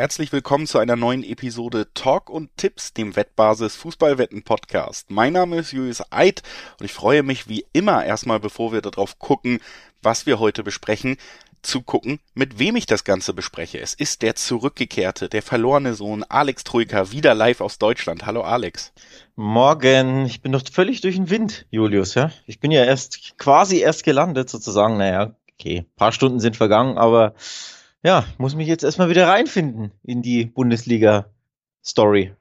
Herzlich willkommen zu einer neuen Episode Talk und Tipps, dem Wettbasis Fußballwetten Podcast. Mein Name ist Julius Eid und ich freue mich wie immer erstmal, bevor wir darauf gucken, was wir heute besprechen, zu gucken, mit wem ich das Ganze bespreche. Es ist der zurückgekehrte, der verlorene Sohn Alex Troika, wieder live aus Deutschland. Hallo Alex. Morgen. Ich bin doch völlig durch den Wind, Julius, ja. Ich bin ja erst quasi erst gelandet, sozusagen. Naja, okay, paar Stunden sind vergangen, aber ja, muss mich jetzt erstmal wieder reinfinden in die Bundesliga-Story.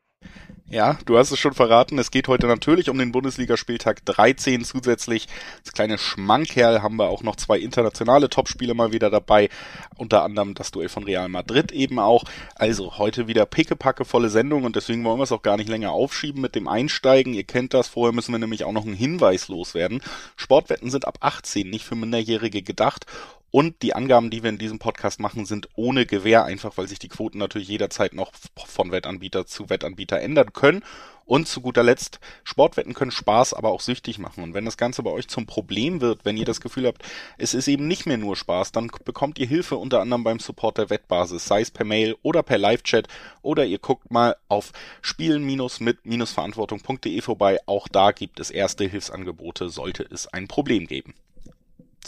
Ja, du hast es schon verraten. Es geht heute natürlich um den Bundesligaspieltag 13 zusätzlich. Als kleine Schmankerl haben wir auch noch zwei internationale Topspiele mal wieder dabei. Unter anderem das Duell von Real Madrid eben auch. Also heute wieder pickepacke volle Sendung und deswegen wollen wir es auch gar nicht länger aufschieben mit dem Einsteigen. Ihr kennt das. Vorher müssen wir nämlich auch noch einen Hinweis loswerden. Sportwetten sind ab 18 nicht für Minderjährige gedacht und die Angaben, die wir in diesem Podcast machen, sind ohne Gewähr, einfach weil sich die Quoten natürlich jederzeit noch von Wettanbieter zu Wettanbieter ändern können. Und zu guter Letzt, Sportwetten können Spaß, aber auch süchtig machen. Und wenn das Ganze bei euch zum Problem wird, wenn ihr das Gefühl habt, es ist eben nicht mehr nur Spaß, dann bekommt ihr Hilfe unter anderem beim Support der Wettbasis, sei es per Mail oder per Live-Chat oder ihr guckt mal auf spielen-mit-verantwortung.de vorbei. Auch da gibt es erste Hilfsangebote, sollte es ein Problem geben.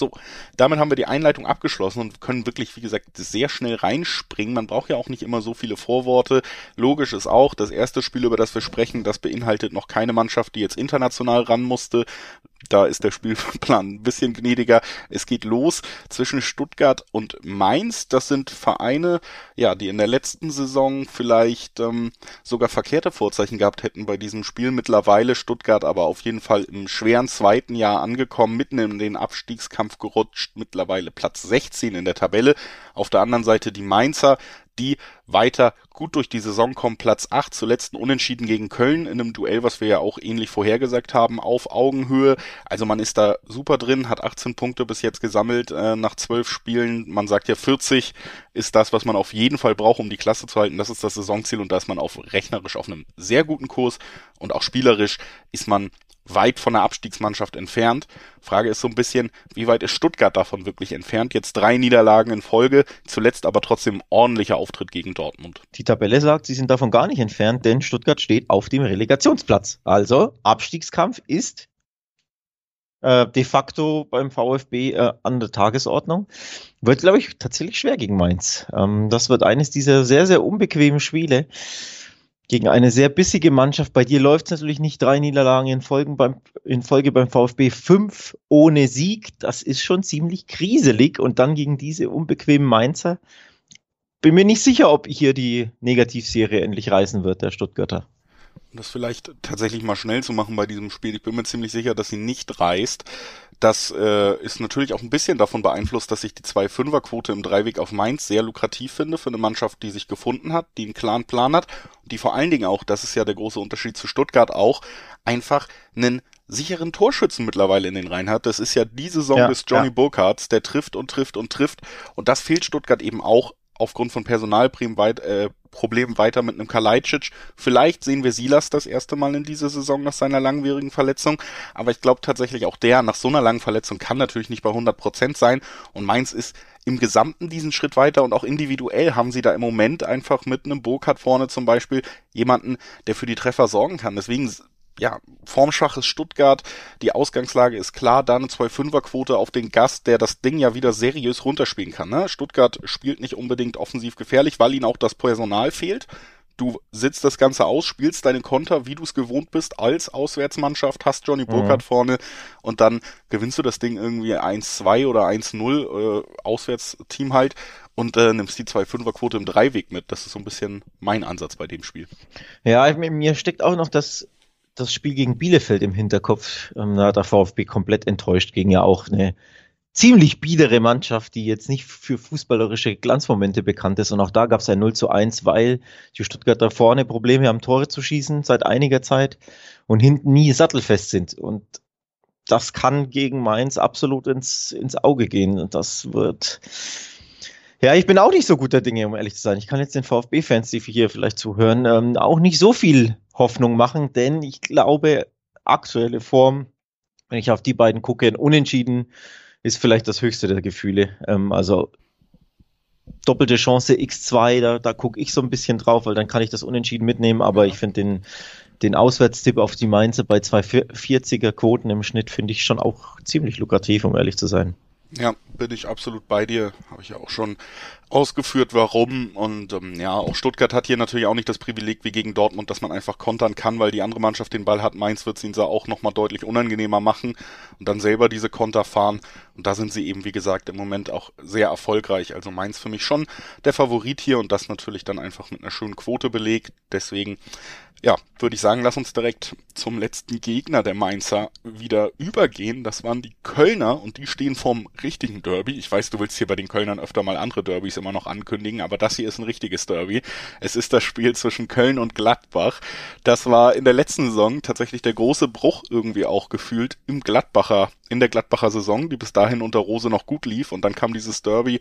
So, damit haben wir die Einleitung abgeschlossen und können wirklich, wie gesagt, sehr schnell reinspringen. Man braucht ja auch nicht immer so viele Vorworte. Logisch ist auch, das erste Spiel, über das wir sprechen, das beinhaltet noch keine Mannschaft, die jetzt international ran musste. Da ist der Spielplan ein bisschen gnädiger. Es geht los zwischen Stuttgart und Mainz. Das sind Vereine, ja, die in der letzten Saison vielleicht ähm, sogar verkehrte Vorzeichen gehabt hätten bei diesem Spiel. Mittlerweile Stuttgart aber auf jeden Fall im schweren zweiten Jahr angekommen, mitten in den Abstiegskampf gerutscht. Mittlerweile Platz 16 in der Tabelle. Auf der anderen Seite die Mainzer, die weiter gut durch die Saison kommen. Platz 8, zuletzt Unentschieden gegen Köln in einem Duell, was wir ja auch ähnlich vorhergesagt haben, auf Augenhöhe. Also man ist da super drin, hat 18 Punkte bis jetzt gesammelt äh, nach 12 Spielen. Man sagt ja 40 ist das, was man auf jeden Fall braucht, um die Klasse zu halten. Das ist das Saisonziel und da ist man auf rechnerisch auf einem sehr guten Kurs und auch spielerisch ist man weit von der Abstiegsmannschaft entfernt. Frage ist so ein bisschen, wie weit ist Stuttgart davon wirklich entfernt? Jetzt drei Niederlagen in Folge, zuletzt aber trotzdem ordentlicher Auftritt gegen Dortmund. Die Tabelle sagt, sie sind davon gar nicht entfernt, denn Stuttgart steht auf dem Relegationsplatz. Also Abstiegskampf ist äh, de facto beim VfB äh, an der Tagesordnung. Wird, glaube ich, tatsächlich schwer gegen Mainz. Ähm, das wird eines dieser sehr, sehr unbequemen Spiele gegen eine sehr bissige Mannschaft. Bei dir läuft es natürlich nicht drei Niederlagen in, Folgen beim, in Folge beim VfB, fünf ohne Sieg. Das ist schon ziemlich kriselig. Und dann gegen diese unbequemen Mainzer. Bin mir nicht sicher, ob hier die Negativserie endlich reißen wird, der Stuttgarter um das vielleicht tatsächlich mal schnell zu machen bei diesem Spiel, ich bin mir ziemlich sicher, dass sie nicht reißt. Das äh, ist natürlich auch ein bisschen davon beeinflusst, dass ich die 2-5er-Quote im Dreiweg auf Mainz sehr lukrativ finde für eine Mannschaft, die sich gefunden hat, die einen klaren Plan hat und die vor allen Dingen auch, das ist ja der große Unterschied zu Stuttgart auch, einfach einen sicheren Torschützen mittlerweile in den Reihen hat. Das ist ja die Saison ja, des Johnny ja. Burkhards, der trifft und trifft und trifft und das fehlt Stuttgart eben auch aufgrund von Personalproblemen weit, äh, weiter mit einem Kalajdzic. Vielleicht sehen wir Silas das erste Mal in dieser Saison nach seiner langwierigen Verletzung, aber ich glaube tatsächlich auch der nach so einer langen Verletzung kann natürlich nicht bei 100 Prozent sein und Mainz ist im Gesamten diesen Schritt weiter und auch individuell haben sie da im Moment einfach mit einem Burkhardt vorne zum Beispiel jemanden, der für die Treffer sorgen kann. Deswegen ja, formschwaches Stuttgart, die Ausgangslage ist klar, da eine 2-5er-Quote auf den Gast, der das Ding ja wieder seriös runterspielen kann. Ne? Stuttgart spielt nicht unbedingt offensiv gefährlich, weil ihnen auch das Personal fehlt. Du sitzt das Ganze aus, spielst deine Konter, wie du es gewohnt bist, als Auswärtsmannschaft, hast Johnny Burkhardt mhm. vorne und dann gewinnst du das Ding irgendwie 1-2 oder 1-0, äh, Auswärtsteam halt, und äh, nimmst die 2-5er-Quote im Dreiweg mit. Das ist so ein bisschen mein Ansatz bei dem Spiel. Ja, mir steckt auch noch das das Spiel gegen Bielefeld im Hinterkopf. Ähm, da hat der VfB komplett enttäuscht gegen ja auch eine ziemlich biedere Mannschaft, die jetzt nicht für fußballerische Glanzmomente bekannt ist. Und auch da gab es ein 0 zu 1, weil die Stuttgarter vorne Probleme haben, Tore zu schießen seit einiger Zeit und hinten nie sattelfest sind. Und das kann gegen Mainz absolut ins, ins Auge gehen. Und das wird. Ja, ich bin auch nicht so guter Dinge, um ehrlich zu sein. Ich kann jetzt den VfB-Fans, die hier vielleicht zuhören, ähm, auch nicht so viel Hoffnung machen, denn ich glaube, aktuelle Form, wenn ich auf die beiden gucke, ein Unentschieden ist vielleicht das höchste der Gefühle. Ähm, also doppelte Chance X2, da, da gucke ich so ein bisschen drauf, weil dann kann ich das unentschieden mitnehmen, aber ich finde den, den Auswärtstipp auf die Mainzer bei 240er Quoten im Schnitt finde ich schon auch ziemlich lukrativ, um ehrlich zu sein. Ja, bin ich absolut bei dir. Habe ich ja auch schon ausgeführt, warum. Und ähm, ja, auch Stuttgart hat hier natürlich auch nicht das Privileg wie gegen Dortmund, dass man einfach kontern kann, weil die andere Mannschaft den Ball hat. Mainz wird es ihnen auch nochmal deutlich unangenehmer machen und dann selber diese Konter fahren. Und da sind sie eben, wie gesagt, im Moment auch sehr erfolgreich. Also Mainz für mich schon der Favorit hier und das natürlich dann einfach mit einer schönen Quote belegt. Deswegen ja, würde ich sagen, lass uns direkt zum letzten Gegner der Mainzer wieder übergehen. Das waren die Kölner und die stehen vorm richtigen Derby. Ich weiß, du willst hier bei den Kölnern öfter mal andere Derbys immer noch ankündigen, aber das hier ist ein richtiges Derby. Es ist das Spiel zwischen Köln und Gladbach. Das war in der letzten Saison tatsächlich der große Bruch irgendwie auch gefühlt im Gladbacher in der Gladbacher Saison, die bis dahin unter Rose noch gut lief und dann kam dieses Derby,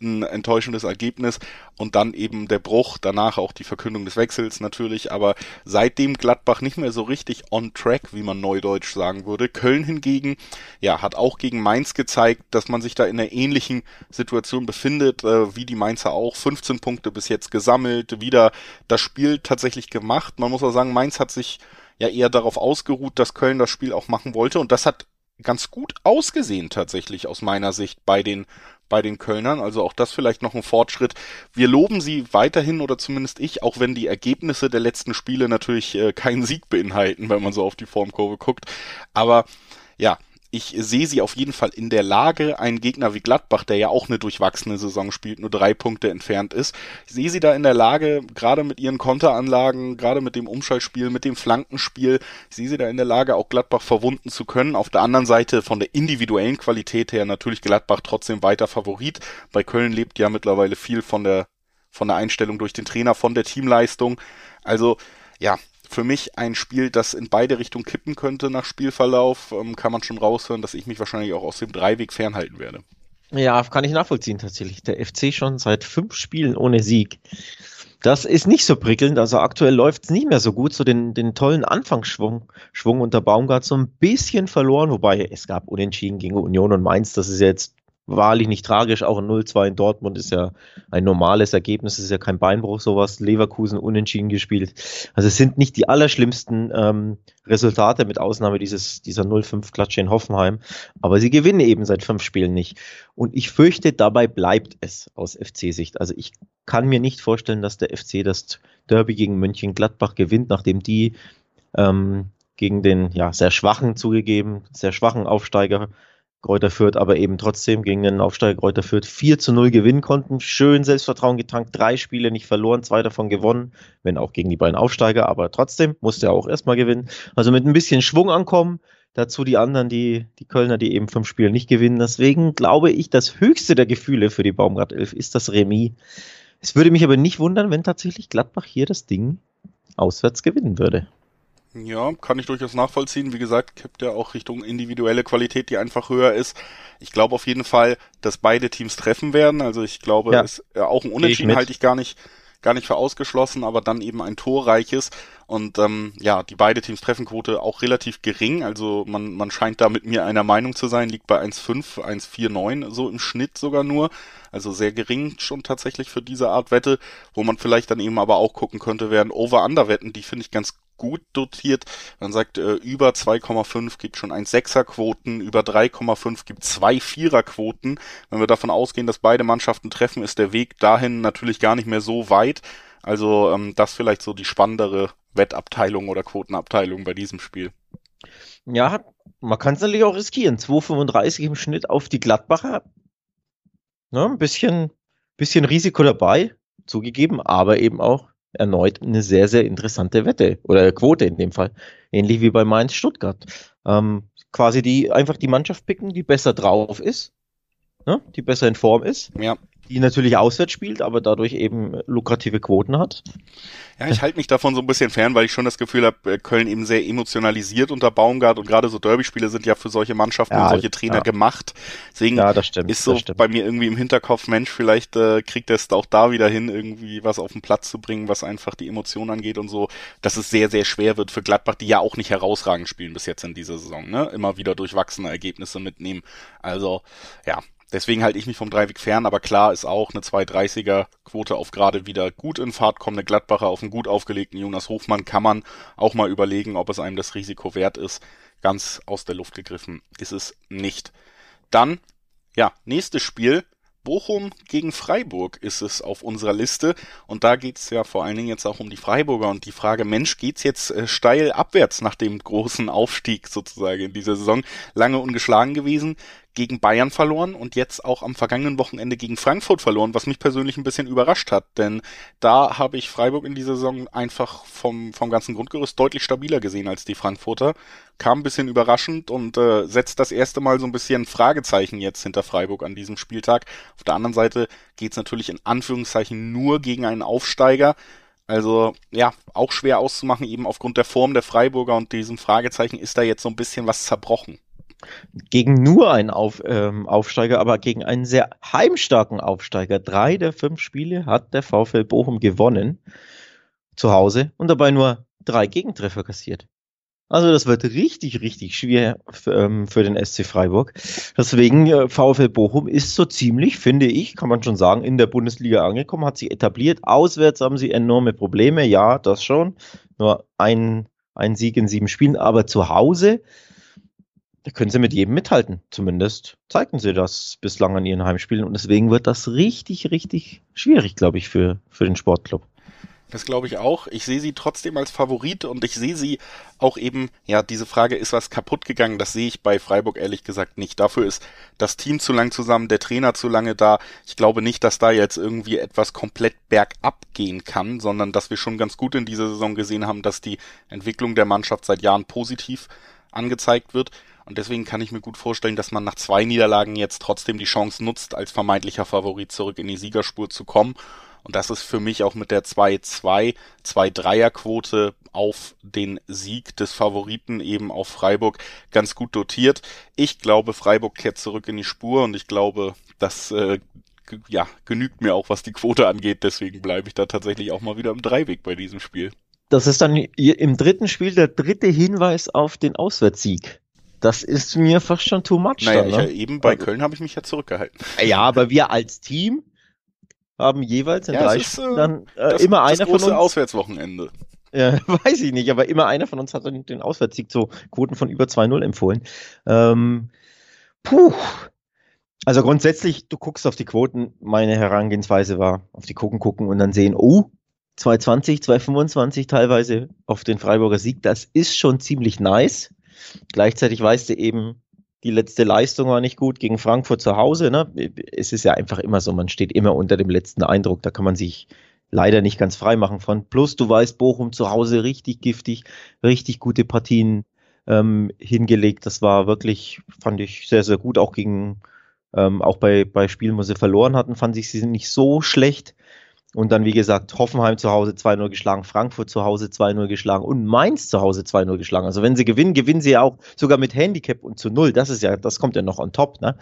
ein enttäuschendes Ergebnis und dann eben der Bruch, danach auch die Verkündung des Wechsels natürlich, aber seitdem Gladbach nicht mehr so richtig on track, wie man neudeutsch sagen würde. Köln hingegen, ja, hat auch gegen Mainz gezeigt, dass man sich da in einer ähnlichen Situation befindet, äh, wie die Mainzer auch. 15 Punkte bis jetzt gesammelt, wieder das Spiel tatsächlich gemacht. Man muss auch sagen, Mainz hat sich ja eher darauf ausgeruht, dass Köln das Spiel auch machen wollte und das hat ganz gut ausgesehen tatsächlich aus meiner Sicht bei den bei den Kölnern. Also auch das vielleicht noch ein Fortschritt. Wir loben sie weiterhin oder zumindest ich, auch wenn die Ergebnisse der letzten Spiele natürlich äh, keinen Sieg beinhalten, wenn man so auf die Formkurve guckt. Aber ja, ich sehe sie auf jeden Fall in der Lage, einen Gegner wie Gladbach, der ja auch eine durchwachsene Saison spielt, nur drei Punkte entfernt ist. Ich sehe sie da in der Lage, gerade mit ihren Konteranlagen, gerade mit dem Umschaltspiel, mit dem Flankenspiel, ich sehe sie da in der Lage, auch Gladbach verwunden zu können. Auf der anderen Seite von der individuellen Qualität her natürlich Gladbach trotzdem weiter Favorit. Bei Köln lebt ja mittlerweile viel von der von der Einstellung durch den Trainer, von der Teamleistung. Also ja, für mich ein Spiel, das in beide Richtungen kippen könnte nach Spielverlauf. Ähm, kann man schon raushören, dass ich mich wahrscheinlich auch aus dem Dreiweg fernhalten werde. Ja, kann ich nachvollziehen tatsächlich. Der FC schon seit fünf Spielen ohne Sieg. Das ist nicht so prickelnd. Also aktuell läuft es nicht mehr so gut. So den, den tollen Anfangsschwung Schwung unter Baumgart so ein bisschen verloren. Wobei es gab Unentschieden gegen Union und Mainz. Das ist jetzt wahrlich nicht tragisch. Auch ein 0-2 in Dortmund ist ja ein normales Ergebnis, ist ja kein Beinbruch, sowas. Leverkusen unentschieden gespielt. Also es sind nicht die allerschlimmsten ähm, Resultate, mit Ausnahme dieses, dieser 0-5-Klatsche in Hoffenheim. Aber sie gewinnen eben seit fünf Spielen nicht. Und ich fürchte, dabei bleibt es aus FC-Sicht. Also ich kann mir nicht vorstellen, dass der FC das Derby gegen Mönchengladbach gewinnt, nachdem die ähm, gegen den ja sehr schwachen zugegeben, sehr schwachen Aufsteiger Kräuter Fürth aber eben trotzdem gegen den Aufsteiger Kräuter Fürth 4 zu 0 gewinnen konnten. Schön Selbstvertrauen getankt, drei Spiele nicht verloren, zwei davon gewonnen, wenn auch gegen die beiden Aufsteiger, aber trotzdem musste er auch erstmal gewinnen. Also mit ein bisschen Schwung ankommen. Dazu die anderen, die, die Kölner, die eben fünf Spiele nicht gewinnen. Deswegen glaube ich, das höchste der Gefühle für die Baumgart 11 ist das Remis. Es würde mich aber nicht wundern, wenn tatsächlich Gladbach hier das Ding auswärts gewinnen würde. Ja, kann ich durchaus nachvollziehen. Wie gesagt, kippt ja auch Richtung individuelle Qualität, die einfach höher ist. Ich glaube auf jeden Fall, dass beide Teams treffen werden. Also ich glaube, ja. es, ja, auch ein Unentschieden halte ich gar nicht, gar nicht für ausgeschlossen, aber dann eben ein torreiches. Und ähm, ja, die beide Teams Treffenquote auch relativ gering. Also man, man scheint da mit mir einer Meinung zu sein, liegt bei 1,5, 1,49 so im Schnitt sogar nur. Also sehr gering schon tatsächlich für diese Art Wette, wo man vielleicht dann eben aber auch gucken könnte, werden Over-Under-Wetten, die finde ich ganz gut dotiert. Man sagt, äh, über 2,5 gibt schon 1,6er Quoten, über 3,5 gibt zwei Vierer Quoten. Wenn wir davon ausgehen, dass beide Mannschaften treffen, ist der Weg dahin natürlich gar nicht mehr so weit. Also ähm, das vielleicht so die spannendere Wettabteilung oder Quotenabteilung bei diesem Spiel. Ja, man kann es natürlich auch riskieren. 2,35 im Schnitt auf die Gladbacher. Ne, ein bisschen, bisschen Risiko dabei, zugegeben, aber eben auch erneut eine sehr, sehr interessante Wette oder Quote in dem Fall. Ähnlich wie bei Mainz Stuttgart. Ähm, quasi die einfach die Mannschaft picken, die besser drauf ist, ne? die besser in Form ist. Ja die natürlich auswärts spielt, aber dadurch eben lukrative Quoten hat. Ja, ich halte mich davon so ein bisschen fern, weil ich schon das Gefühl habe, äh, Köln eben sehr emotionalisiert unter Baumgart und gerade so Derby-Spiele sind ja für solche Mannschaften ja, und solche Trainer ja. gemacht. Deswegen ja, stimmt, ist so bei mir irgendwie im Hinterkopf, Mensch, vielleicht äh, kriegt er es auch da wieder hin, irgendwie was auf den Platz zu bringen, was einfach die Emotionen angeht und so, dass es sehr, sehr schwer wird für Gladbach, die ja auch nicht herausragend spielen bis jetzt in dieser Saison, ne? Immer wieder durchwachsene Ergebnisse mitnehmen. Also, ja, deswegen halte ich mich vom Dreiweg fern, aber klar ist auch eine 230er Quote auf gerade wieder gut in Fahrt kommende Gladbacher auf einen gut aufgelegten Jonas Hofmann kann man auch mal überlegen, ob es einem das Risiko wert ist. Ganz aus der Luft gegriffen ist es nicht. Dann, ja, nächstes Spiel. Bochum gegen Freiburg ist es auf unserer Liste. Und da geht's ja vor allen Dingen jetzt auch um die Freiburger und die Frage, Mensch, geht's jetzt äh, steil abwärts nach dem großen Aufstieg sozusagen in dieser Saison? Lange ungeschlagen gewesen gegen Bayern verloren und jetzt auch am vergangenen Wochenende gegen Frankfurt verloren, was mich persönlich ein bisschen überrascht hat, denn da habe ich Freiburg in dieser Saison einfach vom, vom ganzen Grundgerüst deutlich stabiler gesehen als die Frankfurter. Kam ein bisschen überraschend und äh, setzt das erste Mal so ein bisschen Fragezeichen jetzt hinter Freiburg an diesem Spieltag. Auf der anderen Seite geht's natürlich in Anführungszeichen nur gegen einen Aufsteiger. Also ja, auch schwer auszumachen, eben aufgrund der Form der Freiburger und diesem Fragezeichen ist da jetzt so ein bisschen was zerbrochen gegen nur einen Auf, ähm, Aufsteiger, aber gegen einen sehr heimstarken Aufsteiger. Drei der fünf Spiele hat der VfL Bochum gewonnen zu Hause und dabei nur drei Gegentreffer kassiert. Also das wird richtig, richtig schwer für, ähm, für den SC Freiburg. Deswegen äh, VfL Bochum ist so ziemlich, finde ich, kann man schon sagen, in der Bundesliga angekommen, hat sich etabliert. Auswärts haben sie enorme Probleme, ja, das schon. Nur ein, ein Sieg in sieben Spielen, aber zu Hause da können sie mit jedem mithalten. Zumindest zeigten sie das bislang an ihren Heimspielen. Und deswegen wird das richtig, richtig schwierig, glaube ich, für, für den Sportclub. Das glaube ich auch. Ich sehe sie trotzdem als Favorit und ich sehe sie auch eben, ja, diese Frage, ist was kaputt gegangen? Das sehe ich bei Freiburg ehrlich gesagt nicht. Dafür ist das Team zu lang zusammen, der Trainer zu lange da. Ich glaube nicht, dass da jetzt irgendwie etwas komplett bergab gehen kann, sondern dass wir schon ganz gut in dieser Saison gesehen haben, dass die Entwicklung der Mannschaft seit Jahren positiv angezeigt wird. Und deswegen kann ich mir gut vorstellen, dass man nach zwei Niederlagen jetzt trotzdem die Chance nutzt, als vermeintlicher Favorit zurück in die Siegerspur zu kommen. Und das ist für mich auch mit der 2-2, 2-3er-Quote auf den Sieg des Favoriten eben auf Freiburg ganz gut dotiert. Ich glaube, Freiburg kehrt zurück in die Spur und ich glaube, das äh, ja, genügt mir auch, was die Quote angeht. Deswegen bleibe ich da tatsächlich auch mal wieder im Dreiweg bei diesem Spiel. Das ist dann im dritten Spiel der dritte Hinweis auf den Auswärtssieg. Das ist mir fast schon too much. Naja, dann, ne? ich, eben bei also, Köln habe ich mich ja zurückgehalten. Ja, aber wir als Team haben jeweils in ja, drei ist, äh, dann äh, das, immer einer von uns. Auswärtswochenende. Ja, weiß ich nicht, aber immer einer von uns hat dann den Auswärtssieg zu Quoten von über 2-0 empfohlen. Ähm, puh. Also grundsätzlich, du guckst auf die Quoten, meine Herangehensweise war, auf die gucken, gucken und dann sehen, oh, 220, 225 teilweise auf den Freiburger Sieg, das ist schon ziemlich nice. Gleichzeitig weißt du eben, die letzte Leistung war nicht gut gegen Frankfurt zu Hause. Ne? Es ist ja einfach immer so, man steht immer unter dem letzten Eindruck. Da kann man sich leider nicht ganz frei machen von. Plus, du weißt, Bochum zu Hause richtig giftig, richtig gute Partien ähm, hingelegt. Das war wirklich, fand ich sehr, sehr gut. Auch gegen, ähm, auch bei, bei Spielen, wo sie verloren hatten, fand ich sie nicht so schlecht. Und dann, wie gesagt, Hoffenheim zu Hause 2-0 geschlagen, Frankfurt zu Hause 2-0 geschlagen und Mainz zu Hause 2-0 geschlagen. Also wenn sie gewinnen, gewinnen sie ja auch sogar mit Handicap und zu Null. Das ist ja, das kommt ja noch on top, ne?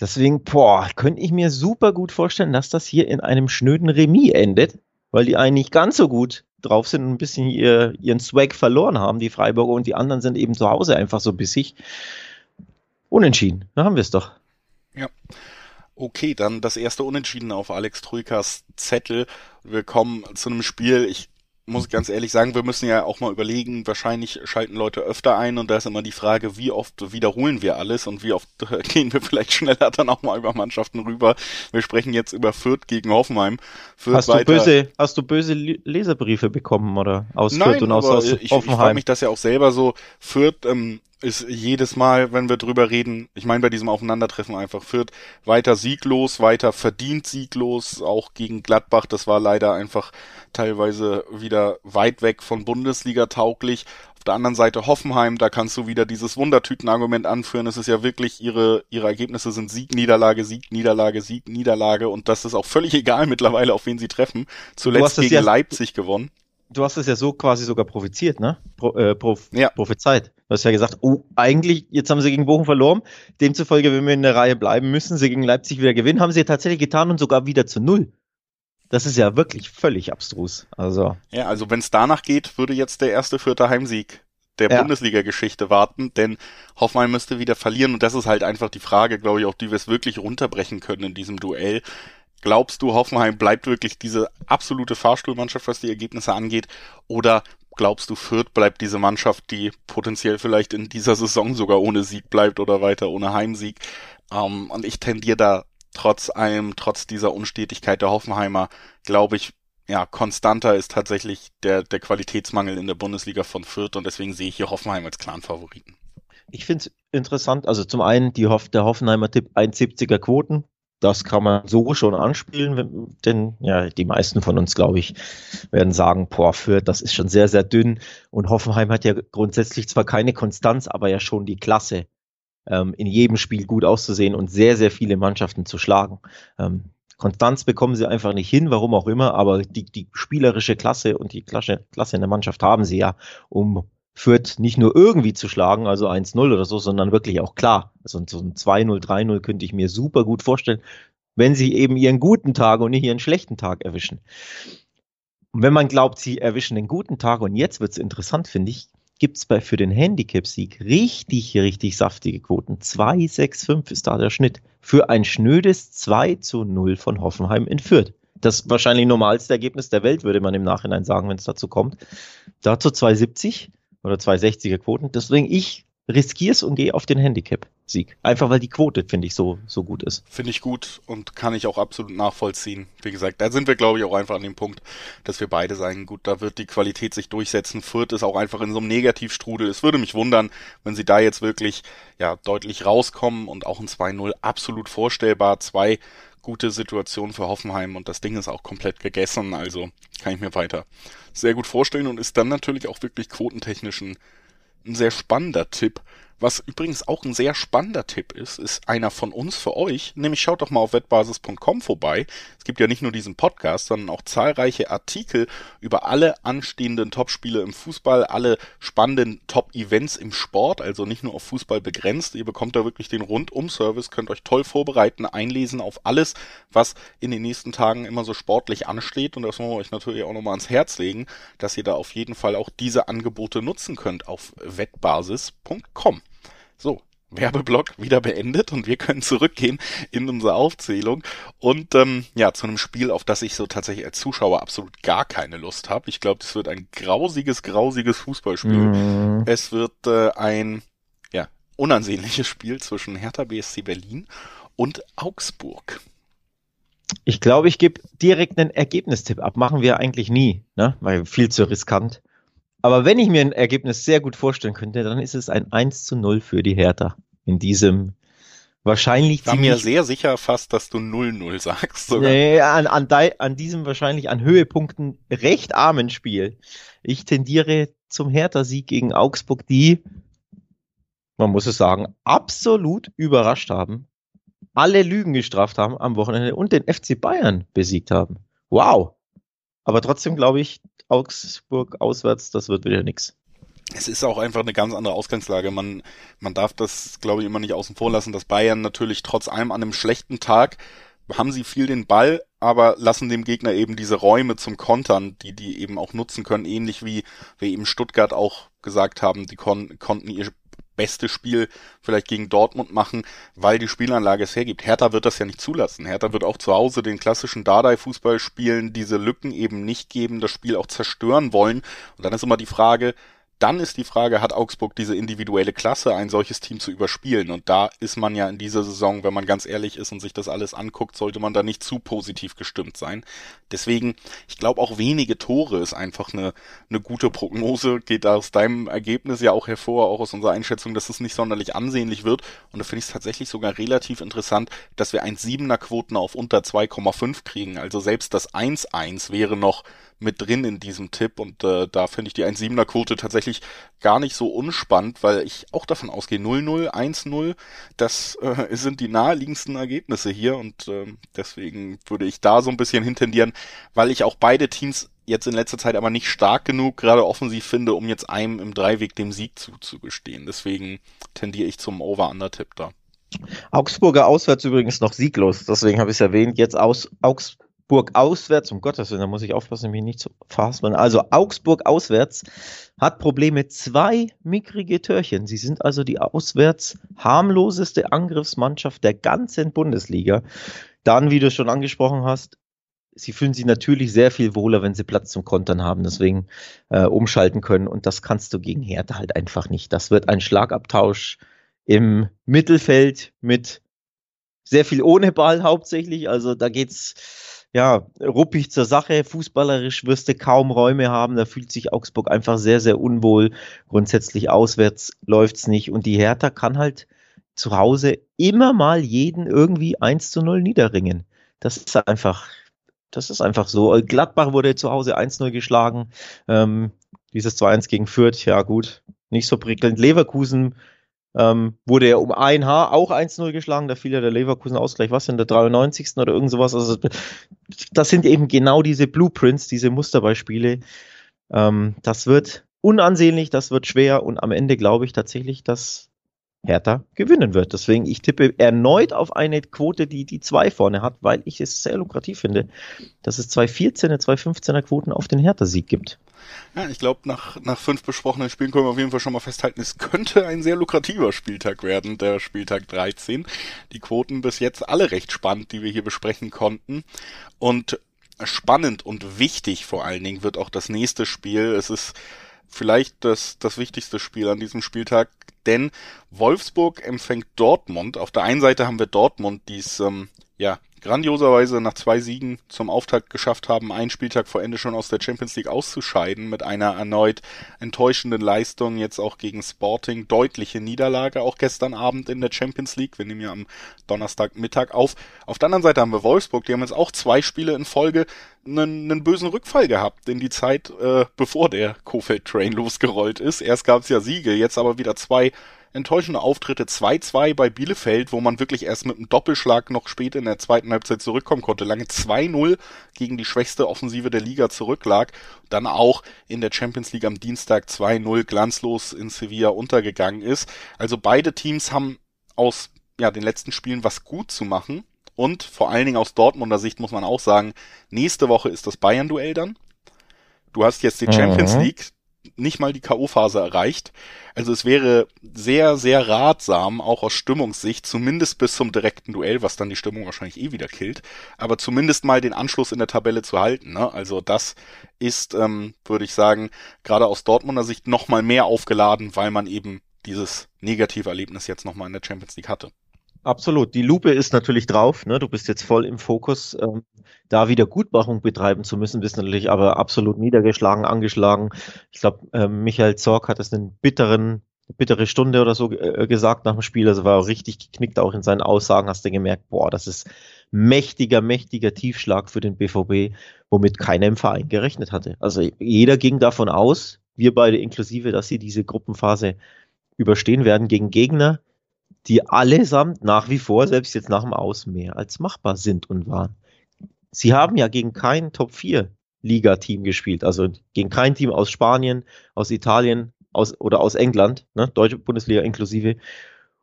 Deswegen, boah, könnte ich mir super gut vorstellen, dass das hier in einem schnöden Remis endet, weil die einen nicht ganz so gut drauf sind und ein bisschen ihr, ihren Swag verloren haben, die Freiburger, und die anderen sind eben zu Hause einfach so bissig. Unentschieden, da haben wir es doch. Ja. Okay, dann das erste Unentschieden auf Alex Trujkas Zettel. Wir kommen zu einem Spiel, ich muss ganz ehrlich sagen, wir müssen ja auch mal überlegen, wahrscheinlich schalten Leute öfter ein und da ist immer die Frage, wie oft wiederholen wir alles und wie oft gehen wir vielleicht schneller dann auch mal über Mannschaften rüber. Wir sprechen jetzt über Fürth gegen Hoffenheim. Fürth hast, du böse, hast du böse Leserbriefe bekommen oder aus Nein, Fürth und aus, aus ich, Hoffenheim? Ich frage mich das ja auch selber so. Fürth ähm, ist jedes Mal, wenn wir drüber reden, ich meine bei diesem Aufeinandertreffen einfach Fürth weiter sieglos, weiter verdient sieglos, auch gegen Gladbach, das war leider einfach teilweise wieder weit weg von Bundesliga tauglich. Auf der anderen Seite Hoffenheim, da kannst du wieder dieses Wundertütenargument anführen. Es ist ja wirklich, ihre, ihre Ergebnisse sind Sieg, Niederlage, Sieg, Niederlage, Sieg, Niederlage und das ist auch völlig egal mittlerweile, auf wen sie treffen. Zuletzt gegen ja, Leipzig gewonnen. Du hast es ja so quasi sogar profiziert, ne? Pro, äh, prof, ja. Prophezeit. Du hast ja gesagt, oh, eigentlich, jetzt haben sie gegen Bochum verloren. Demzufolge, wenn wir in der Reihe bleiben, müssen sie gegen Leipzig wieder gewinnen. Haben sie ja tatsächlich getan und sogar wieder zu Null. Das ist ja wirklich völlig abstrus. Also. Ja, also wenn es danach geht, würde jetzt der erste vierte Heimsieg der ja. Bundesliga-Geschichte warten, denn Hoffenheim müsste wieder verlieren und das ist halt einfach die Frage, glaube ich, auch die wir es wirklich runterbrechen können in diesem Duell. Glaubst du, Hoffenheim bleibt wirklich diese absolute Fahrstuhlmannschaft, was die Ergebnisse angeht? Oder glaubst du, Fürth bleibt diese Mannschaft, die potenziell vielleicht in dieser Saison sogar ohne Sieg bleibt oder weiter ohne Heimsieg? Ähm, und ich tendiere da trotz allem, trotz dieser Unstetigkeit der Hoffenheimer, glaube ich, ja, konstanter ist tatsächlich der, der Qualitätsmangel in der Bundesliga von Fürth und deswegen sehe ich hier Hoffenheim als klaren Favoriten. Ich finde es interessant, also zum einen die Hoff, der Hoffenheimer Tipp 1,70er Quoten, das kann man so schon anspielen, denn ja, die meisten von uns, glaube ich, werden sagen, boah, Fürth, das ist schon sehr, sehr dünn. Und Hoffenheim hat ja grundsätzlich zwar keine Konstanz, aber ja schon die Klasse, ähm, in jedem Spiel gut auszusehen und sehr, sehr viele Mannschaften zu schlagen. Ähm, Konstanz bekommen sie einfach nicht hin, warum auch immer, aber die, die spielerische Klasse und die Klasse, Klasse in der Mannschaft haben sie ja, um Fürth nicht nur irgendwie zu schlagen, also 1-0 oder so, sondern wirklich auch klar. Also so ein 2-0, 3-0 könnte ich mir super gut vorstellen, wenn sie eben ihren guten Tag und nicht ihren schlechten Tag erwischen. Und wenn man glaubt, sie erwischen den guten Tag, und jetzt wird es interessant, finde ich, gibt es für den Handicap-Sieg richtig, richtig saftige Quoten. 2,65 ist da der Schnitt. Für ein schnödes 2 zu 0 von Hoffenheim in Fürth. Das wahrscheinlich normalste Ergebnis der Welt, würde man im Nachhinein sagen, wenn es dazu kommt. Dazu 2,70 oder 260er Quoten. Deswegen ich riskiere es und gehe auf den Handicap-Sieg. Einfach weil die Quote, finde ich, so, so gut ist. Finde ich gut und kann ich auch absolut nachvollziehen. Wie gesagt, da sind wir, glaube ich, auch einfach an dem Punkt, dass wir beide sagen, gut, da wird die Qualität sich durchsetzen. Fürth ist auch einfach in so einem Negativstrudel. Es würde mich wundern, wenn sie da jetzt wirklich, ja, deutlich rauskommen und auch ein 2-0 absolut vorstellbar. Zwei gute Situationen für Hoffenheim und das Ding ist auch komplett gegessen, also kann ich mir weiter sehr gut vorstellen und ist dann natürlich auch wirklich quotentechnisch ein, ein sehr spannender Tipp. Was übrigens auch ein sehr spannender Tipp ist, ist einer von uns für euch, nämlich schaut doch mal auf wettbasis.com vorbei. Es gibt ja nicht nur diesen Podcast, sondern auch zahlreiche Artikel über alle anstehenden Topspiele im Fußball, alle spannenden Top-Events im Sport, also nicht nur auf Fußball begrenzt. Ihr bekommt da wirklich den Rundum-Service, könnt euch toll vorbereiten, einlesen auf alles, was in den nächsten Tagen immer so sportlich ansteht. Und das wollen wir euch natürlich auch nochmal ans Herz legen, dass ihr da auf jeden Fall auch diese Angebote nutzen könnt auf wettbasis.com. So, Werbeblock wieder beendet und wir können zurückgehen in unsere Aufzählung und ähm, ja zu einem Spiel, auf das ich so tatsächlich als Zuschauer absolut gar keine Lust habe. Ich glaube, es wird ein grausiges, grausiges Fußballspiel. Mhm. Es wird äh, ein ja unansehnliches Spiel zwischen Hertha BSC Berlin und Augsburg. Ich glaube, ich gebe direkt einen Ergebnistipp ab. Machen wir eigentlich nie, ne? weil viel zu riskant. Aber wenn ich mir ein Ergebnis sehr gut vorstellen könnte, dann ist es ein 1 zu 0 für die Hertha. In diesem wahrscheinlich ich war mir sehr sicher fast, dass du 0-0 sagst. Sogar. Nee, an, an, an diesem wahrscheinlich an Höhepunkten recht armen Spiel. Ich tendiere zum Hertha-Sieg gegen Augsburg, die, man muss es sagen, absolut überrascht haben, alle Lügen gestraft haben am Wochenende und den FC Bayern besiegt haben. Wow. Aber trotzdem glaube ich, Augsburg auswärts, das wird wieder nichts. Es ist auch einfach eine ganz andere Ausgangslage. Man, man darf das, glaube ich, immer nicht außen vor lassen, dass Bayern natürlich trotz allem an einem schlechten Tag haben sie viel den Ball, aber lassen dem Gegner eben diese Räume zum Kontern, die die eben auch nutzen können, ähnlich wie wir eben Stuttgart auch gesagt haben, die kon konnten ihr beste Spiel vielleicht gegen Dortmund machen, weil die Spielanlage es hergibt. Hertha wird das ja nicht zulassen. Hertha wird auch zu Hause den klassischen Dardai-Fußball spielen, diese Lücken eben nicht geben, das Spiel auch zerstören wollen. Und dann ist immer die Frage, dann ist die Frage, hat Augsburg diese individuelle Klasse, ein solches Team zu überspielen? Und da ist man ja in dieser Saison, wenn man ganz ehrlich ist und sich das alles anguckt, sollte man da nicht zu positiv gestimmt sein. Deswegen, ich glaube auch wenige Tore ist einfach eine, eine gute Prognose, geht aus deinem Ergebnis ja auch hervor, auch aus unserer Einschätzung, dass es nicht sonderlich ansehnlich wird. Und da finde ich es tatsächlich sogar relativ interessant, dass wir ein Siebener Quoten auf unter 2,5 kriegen. Also selbst das 1-1 wäre noch mit drin in diesem Tipp und äh, da finde ich die 1,7er Quote tatsächlich gar nicht so unspannend, weil ich auch davon ausgehe 0-0, 1-0, das äh, sind die naheliegendsten Ergebnisse hier und äh, deswegen würde ich da so ein bisschen hintendieren, weil ich auch beide Teams jetzt in letzter Zeit aber nicht stark genug, gerade offensiv finde, um jetzt einem im Dreiweg dem Sieg zuzugestehen. Deswegen tendiere ich zum Over-Under-Tipp da. Augsburger auswärts übrigens noch sieglos, deswegen habe ich es erwähnt. Jetzt aus Augsburg Augsburg auswärts, um Gottes Willen, da muss ich aufpassen, mich nicht zu verhaspeln. Also Augsburg auswärts hat Probleme, zwei mickrige Törchen. Sie sind also die auswärts harmloseste Angriffsmannschaft der ganzen Bundesliga. Dann, wie du schon angesprochen hast, sie fühlen sich natürlich sehr viel wohler, wenn sie Platz zum Kontern haben, deswegen äh, umschalten können. Und das kannst du gegen Hertha halt einfach nicht. Das wird ein Schlagabtausch im Mittelfeld mit sehr viel ohne Ball hauptsächlich. Also da geht's ja ruppig zur Sache. Fußballerisch wirst du kaum Räume haben. Da fühlt sich Augsburg einfach sehr, sehr unwohl. Grundsätzlich auswärts läuft's nicht. Und die Hertha kann halt zu Hause immer mal jeden irgendwie 1 zu 0 niederringen. Das ist einfach, das ist einfach so. Gladbach wurde zu Hause 1-0 geschlagen. Ähm, dieses 2-1 gegen Fürth, ja gut, nicht so prickelnd. Leverkusen ähm, wurde er um ein Haar auch 1-0 geschlagen. Da fiel ja der Leverkusen-Ausgleich, was in der 93. oder irgend sowas. Also, das sind eben genau diese Blueprints, diese Musterbeispiele. Ähm, das wird unansehnlich, das wird schwer und am Ende glaube ich tatsächlich, dass Hertha gewinnen wird. Deswegen, ich tippe erneut auf eine Quote, die die zwei vorne hat, weil ich es sehr lukrativ finde, dass es zwei 14er, zwei 15er Quoten auf den Hertha-Sieg gibt. Ja, ich glaube, nach, nach fünf besprochenen Spielen können wir auf jeden Fall schon mal festhalten, es könnte ein sehr lukrativer Spieltag werden, der Spieltag 13. Die Quoten bis jetzt alle recht spannend, die wir hier besprechen konnten. Und spannend und wichtig vor allen Dingen wird auch das nächste Spiel. Es ist vielleicht das, das wichtigste Spiel an diesem Spieltag, denn Wolfsburg empfängt Dortmund. Auf der einen Seite haben wir Dortmund, die es ähm, ja grandioserweise nach zwei Siegen zum Auftakt geschafft haben, einen Spieltag vor Ende schon aus der Champions League auszuscheiden, mit einer erneut enttäuschenden Leistung, jetzt auch gegen Sporting, deutliche Niederlage, auch gestern Abend in der Champions League, wir nehmen ja am Donnerstagmittag auf. Auf der anderen Seite haben wir Wolfsburg, die haben jetzt auch zwei Spiele in Folge einen, einen bösen Rückfall gehabt in die Zeit, äh, bevor der Kofeld-Train losgerollt ist. Erst gab es ja Siege, jetzt aber wieder zwei enttäuschende Auftritte 2-2 bei Bielefeld, wo man wirklich erst mit einem Doppelschlag noch spät in der zweiten Halbzeit zurückkommen konnte. Lange 2-0 gegen die schwächste Offensive der Liga zurücklag. Dann auch in der Champions League am Dienstag 2-0 glanzlos in Sevilla untergegangen ist. Also beide Teams haben aus ja, den letzten Spielen was gut zu machen. Und vor allen Dingen aus Dortmunder Sicht muss man auch sagen, nächste Woche ist das Bayern-Duell dann. Du hast jetzt die Champions mhm. League, nicht mal die K.O.-Phase erreicht. Also es wäre sehr, sehr ratsam, auch aus Stimmungssicht, zumindest bis zum direkten Duell, was dann die Stimmung wahrscheinlich eh wieder killt, aber zumindest mal den Anschluss in der Tabelle zu halten. Ne? Also das ist, ähm, würde ich sagen, gerade aus Dortmunder Sicht nochmal mehr aufgeladen, weil man eben dieses negative Erlebnis jetzt nochmal in der Champions League hatte. Absolut. Die Lupe ist natürlich drauf. Ne? Du bist jetzt voll im Fokus. Ähm, da wieder Gutmachung betreiben zu müssen, bist natürlich aber absolut niedergeschlagen, angeschlagen. Ich glaube, äh, Michael Zorg hat es einen bitteren, bittere Stunde oder so äh, gesagt nach dem Spiel. Also war richtig geknickt auch in seinen Aussagen. Hast du gemerkt, boah, das ist mächtiger, mächtiger Tiefschlag für den BVB, womit keiner im Verein gerechnet hatte. Also jeder ging davon aus, wir beide inklusive, dass sie diese Gruppenphase überstehen werden gegen Gegner, die allesamt nach wie vor, selbst jetzt nach dem Aus, mehr als machbar sind und waren. Sie haben ja gegen kein Top 4 Liga-Team gespielt, also gegen kein Team aus Spanien, aus Italien aus, oder aus England, ne, deutsche Bundesliga inklusive.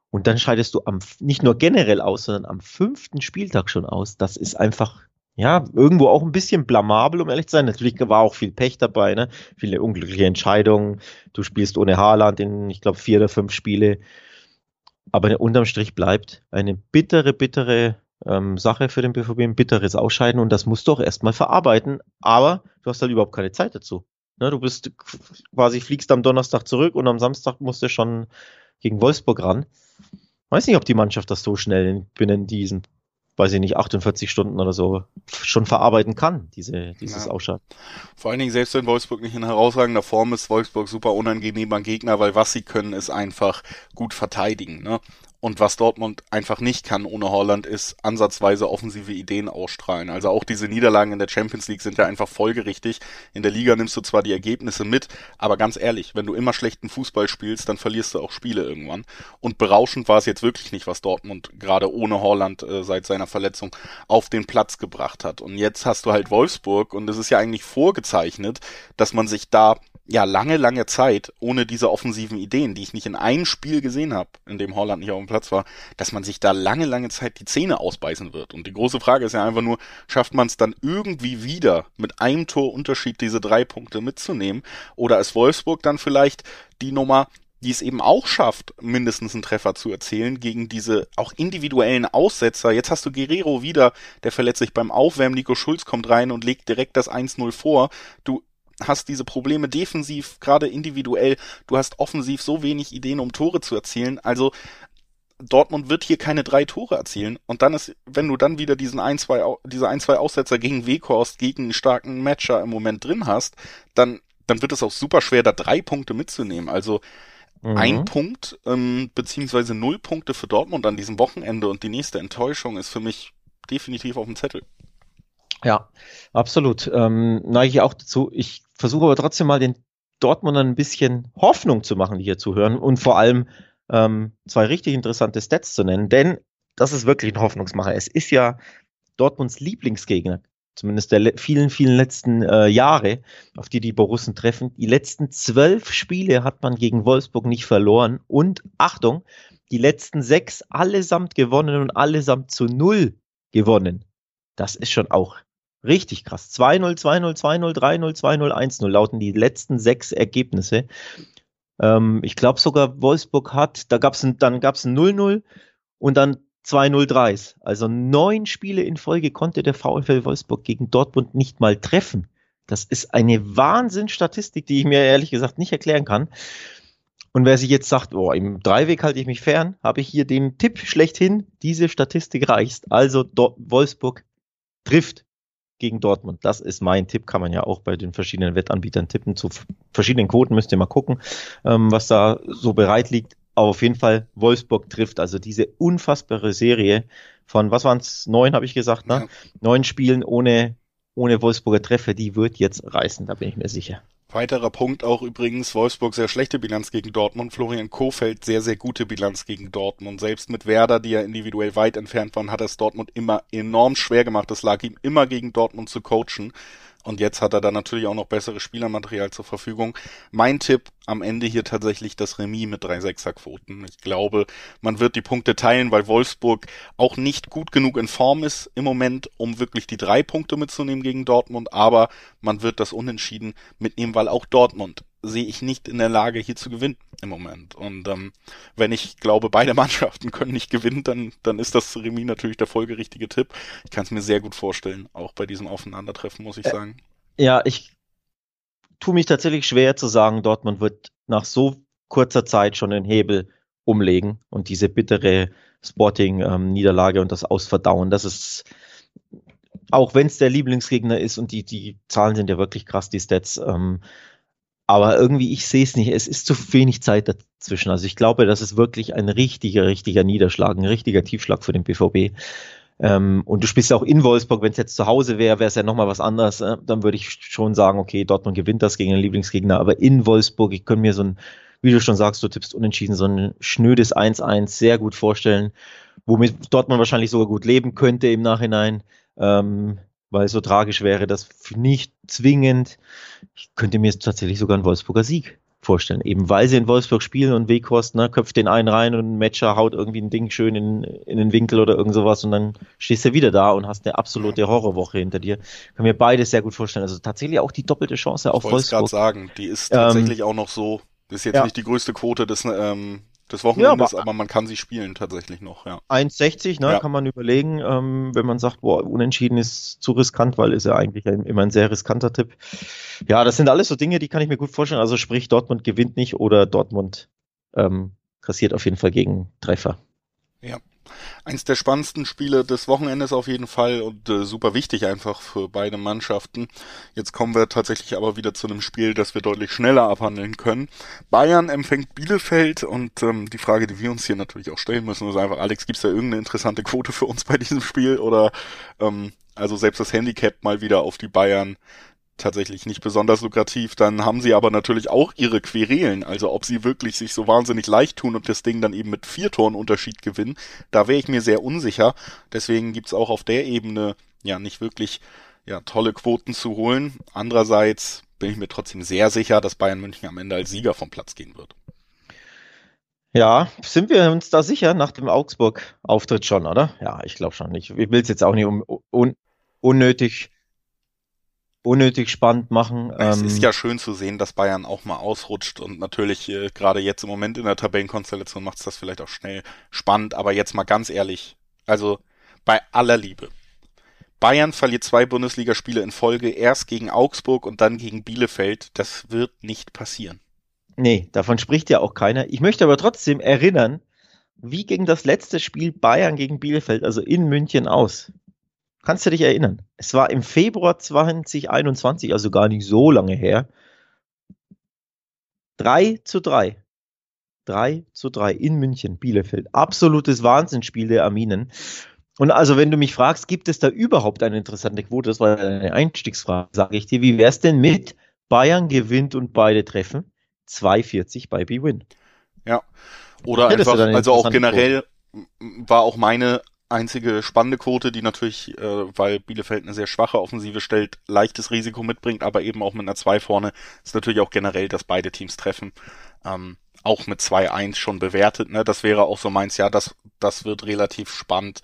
Und dann scheidest du am, nicht nur generell aus, sondern am fünften Spieltag schon aus. Das ist einfach, ja, irgendwo auch ein bisschen blamabel, um ehrlich zu sein. Natürlich war auch viel Pech dabei, ne? Viele unglückliche Entscheidungen. Du spielst ohne Haaland in, ich glaube, vier oder fünf Spiele. Aber unterm Strich bleibt eine bittere, bittere ähm, Sache für den BVB, ein bitteres Ausscheiden und das musst du auch erstmal verarbeiten. Aber du hast halt überhaupt keine Zeit dazu. Ne, du bist quasi fliegst am Donnerstag zurück und am Samstag musst du schon gegen Wolfsburg ran. Weiß nicht, ob die Mannschaft das so schnell binnen diesen weiß ich nicht, 48 Stunden oder so schon verarbeiten kann, diese, dieses ja. Ausschalten. Vor allen Dingen, selbst wenn Wolfsburg nicht in herausragender Form ist, Wolfsburg super unangenehmer Gegner, weil was sie können, ist einfach gut verteidigen. Ne? Und was Dortmund einfach nicht kann ohne Holland, ist ansatzweise offensive Ideen ausstrahlen. Also auch diese Niederlagen in der Champions League sind ja einfach folgerichtig. In der Liga nimmst du zwar die Ergebnisse mit, aber ganz ehrlich, wenn du immer schlechten Fußball spielst, dann verlierst du auch Spiele irgendwann. Und berauschend war es jetzt wirklich nicht, was Dortmund gerade ohne Holland äh, seit seiner Verletzung auf den Platz gebracht hat. Und jetzt hast du halt Wolfsburg und es ist ja eigentlich vorgezeichnet, dass man sich da ja lange, lange Zeit ohne diese offensiven Ideen, die ich nicht in einem Spiel gesehen habe, in dem Holland nicht auf dem Platz war, dass man sich da lange, lange Zeit die Zähne ausbeißen wird. Und die große Frage ist ja einfach nur, schafft man es dann irgendwie wieder mit einem Torunterschied diese drei Punkte mitzunehmen? Oder ist Wolfsburg dann vielleicht die Nummer, die es eben auch schafft, mindestens einen Treffer zu erzielen gegen diese auch individuellen Aussetzer. Jetzt hast du Guerrero wieder, der verletzt sich beim Aufwärmen. Nico Schulz kommt rein und legt direkt das 1-0 vor. Du hast diese Probleme defensiv, gerade individuell. Du hast offensiv so wenig Ideen, um Tore zu erzielen. Also Dortmund wird hier keine drei Tore erzielen. Und dann ist, wenn du dann wieder diesen ein, zwei, diese ein, zwei Aussetzer gegen Weghorst, gegen einen starken Matcher im Moment drin hast, dann, dann wird es auch super schwer, da drei Punkte mitzunehmen. Also, mhm. ein Punkt, ähm, beziehungsweise null Punkte für Dortmund an diesem Wochenende und die nächste Enttäuschung ist für mich definitiv auf dem Zettel. Ja, absolut. Ähm, neige ich auch dazu. Ich versuche aber trotzdem mal den Dortmundern ein bisschen Hoffnung zu machen, die hier zuhören und vor allem ähm, zwei richtig interessante Stats zu nennen, denn das ist wirklich ein Hoffnungsmacher. Es ist ja Dortmunds Lieblingsgegner, zumindest der vielen, vielen letzten äh, Jahre, auf die die Borussen treffen. Die letzten zwölf Spiele hat man gegen Wolfsburg nicht verloren und Achtung, die letzten sechs allesamt gewonnen und allesamt zu null gewonnen. Das ist schon auch Richtig krass. 2-0, 2-0, 2-0, 3-0, 2-0, 1-0 lauten die letzten sechs Ergebnisse. Ähm, ich glaube sogar Wolfsburg hat, da gab es ein 0-0 und dann 2-0-3. Also neun Spiele in Folge konnte der VfL Wolfsburg gegen Dortmund nicht mal treffen. Das ist eine Wahnsinnsstatistik, die ich mir ehrlich gesagt nicht erklären kann. Und wer sich jetzt sagt, oh, im Dreiweg halte ich mich fern, habe ich hier den Tipp schlechthin, diese Statistik reicht. Also Wolfsburg trifft gegen Dortmund. Das ist mein Tipp, kann man ja auch bei den verschiedenen Wettanbietern tippen. Zu verschiedenen Quoten müsst ihr mal gucken, ähm, was da so bereit liegt. Aber auf jeden Fall Wolfsburg trifft. Also diese unfassbare Serie von, was waren es, neun habe ich gesagt, ne? Ja. Neun Spielen ohne, ohne Wolfsburger Treffer, die wird jetzt reißen, da bin ich mir sicher. Weiterer Punkt auch übrigens, Wolfsburg sehr schlechte Bilanz gegen Dortmund, Florian Kofeld sehr, sehr gute Bilanz gegen Dortmund. Selbst mit Werder, die ja individuell weit entfernt waren, hat es Dortmund immer enorm schwer gemacht. Es lag ihm immer gegen Dortmund zu coachen. Und jetzt hat er da natürlich auch noch besseres Spielermaterial zur Verfügung. Mein Tipp am Ende hier tatsächlich das Remis mit drei Sechserquoten. Ich glaube, man wird die Punkte teilen, weil Wolfsburg auch nicht gut genug in Form ist im Moment, um wirklich die drei Punkte mitzunehmen gegen Dortmund. Aber man wird das Unentschieden mitnehmen, weil auch Dortmund sehe ich nicht in der Lage, hier zu gewinnen im Moment. Und ähm, wenn ich glaube, beide Mannschaften können nicht gewinnen, dann, dann ist das Remis natürlich der folgerichtige Tipp. Ich kann es mir sehr gut vorstellen, auch bei diesem Aufeinandertreffen, muss ich sagen. Ja, ich tue mich tatsächlich schwer zu sagen, Dortmund wird nach so kurzer Zeit schon den Hebel umlegen und diese bittere Sporting-Niederlage ähm, und das Ausverdauen, das ist auch wenn es der Lieblingsgegner ist und die, die Zahlen sind ja wirklich krass, die Stats, ähm, aber irgendwie, ich sehe es nicht. Es ist zu wenig Zeit dazwischen. Also ich glaube, das ist wirklich ein richtiger, richtiger Niederschlag, ein richtiger Tiefschlag für den BVB. Ähm, und du spielst ja auch in Wolfsburg, wenn es jetzt zu Hause wäre, wäre es ja nochmal was anderes. Äh, dann würde ich schon sagen, okay, Dortmund gewinnt das gegen den Lieblingsgegner. Aber in Wolfsburg, ich könnte mir so ein, wie du schon sagst, du tippst unentschieden, so ein schnödes 1-1 sehr gut vorstellen, womit Dortmund wahrscheinlich sogar gut leben könnte im Nachhinein. Ähm, weil so tragisch wäre das nicht zwingend. Ich könnte mir tatsächlich sogar einen Wolfsburger Sieg vorstellen, eben weil sie in Wolfsburg spielen und Weghorst ne, köpft den einen rein und ein Matcher haut irgendwie ein Ding schön in, in den Winkel oder irgend sowas und dann stehst du wieder da und hast eine absolute Horrorwoche hinter dir. Kann mir beides sehr gut vorstellen. Also tatsächlich auch die doppelte Chance auf ich Wolfsburg. Ich gerade sagen, die ist tatsächlich ähm, auch noch so, das ist jetzt ja. nicht die größte Quote des ähm, des Wochenendes, ja, aber, aber, man kann sie spielen tatsächlich noch, ja. 1,60, ne, ja. kann man überlegen, ähm, wenn man sagt, boah, unentschieden ist zu riskant, weil ist ja eigentlich ein, immer ein sehr riskanter Tipp. Ja, das sind alles so Dinge, die kann ich mir gut vorstellen. Also sprich, Dortmund gewinnt nicht oder Dortmund ähm, kassiert auf jeden Fall gegen Treffer. Ja eins der spannendsten Spiele des Wochenendes auf jeden Fall und äh, super wichtig einfach für beide Mannschaften. Jetzt kommen wir tatsächlich aber wieder zu einem Spiel, das wir deutlich schneller abhandeln können. Bayern empfängt Bielefeld und ähm, die Frage, die wir uns hier natürlich auch stellen müssen, ist einfach, Alex, gibt's da irgendeine interessante Quote für uns bei diesem Spiel oder ähm, also selbst das Handicap mal wieder auf die Bayern tatsächlich nicht besonders lukrativ. Dann haben sie aber natürlich auch ihre Querelen. Also ob sie wirklich sich so wahnsinnig leicht tun und das Ding dann eben mit vier Toren Unterschied gewinnen, da wäre ich mir sehr unsicher. Deswegen gibt's auch auf der Ebene ja nicht wirklich ja tolle Quoten zu holen. Andererseits bin ich mir trotzdem sehr sicher, dass Bayern München am Ende als Sieger vom Platz gehen wird. Ja, sind wir uns da sicher nach dem Augsburg-Auftritt schon, oder? Ja, ich glaube schon. Ich, ich will es jetzt auch nicht um, un, unnötig, unnötig spannend machen. Es ähm, ist ja schön zu sehen, dass Bayern auch mal ausrutscht und natürlich äh, gerade jetzt im Moment in der Tabellenkonstellation macht es das vielleicht auch schnell spannend, aber jetzt mal ganz ehrlich, also bei aller Liebe. Bayern verliert zwei Bundesligaspiele in Folge, erst gegen Augsburg und dann gegen Bielefeld. Das wird nicht passieren. Nee, davon spricht ja auch keiner. Ich möchte aber trotzdem erinnern, wie ging das letzte Spiel Bayern gegen Bielefeld, also in München aus? Kannst du dich erinnern? Es war im Februar 2021, also gar nicht so lange her. 3 zu 3. 3 zu 3 in München, Bielefeld. Absolutes Wahnsinnsspiel der Arminen. Und also, wenn du mich fragst, gibt es da überhaupt eine interessante Quote? Das war eine Einstiegsfrage, sage ich dir. Wie wäre es denn mit Bayern gewinnt und beide treffen? 2,40 bei B-Win. Ja. Oder ja, einfach, also auch generell Quote. war auch meine einzige spannende Quote, die natürlich, äh, weil Bielefeld eine sehr schwache Offensive stellt, leichtes Risiko mitbringt, aber eben auch mit einer 2 vorne, ist natürlich auch generell, dass beide Teams treffen. Ähm, auch mit 2-1 schon bewertet, ne? Das wäre auch so meins, ja, das, das wird relativ spannend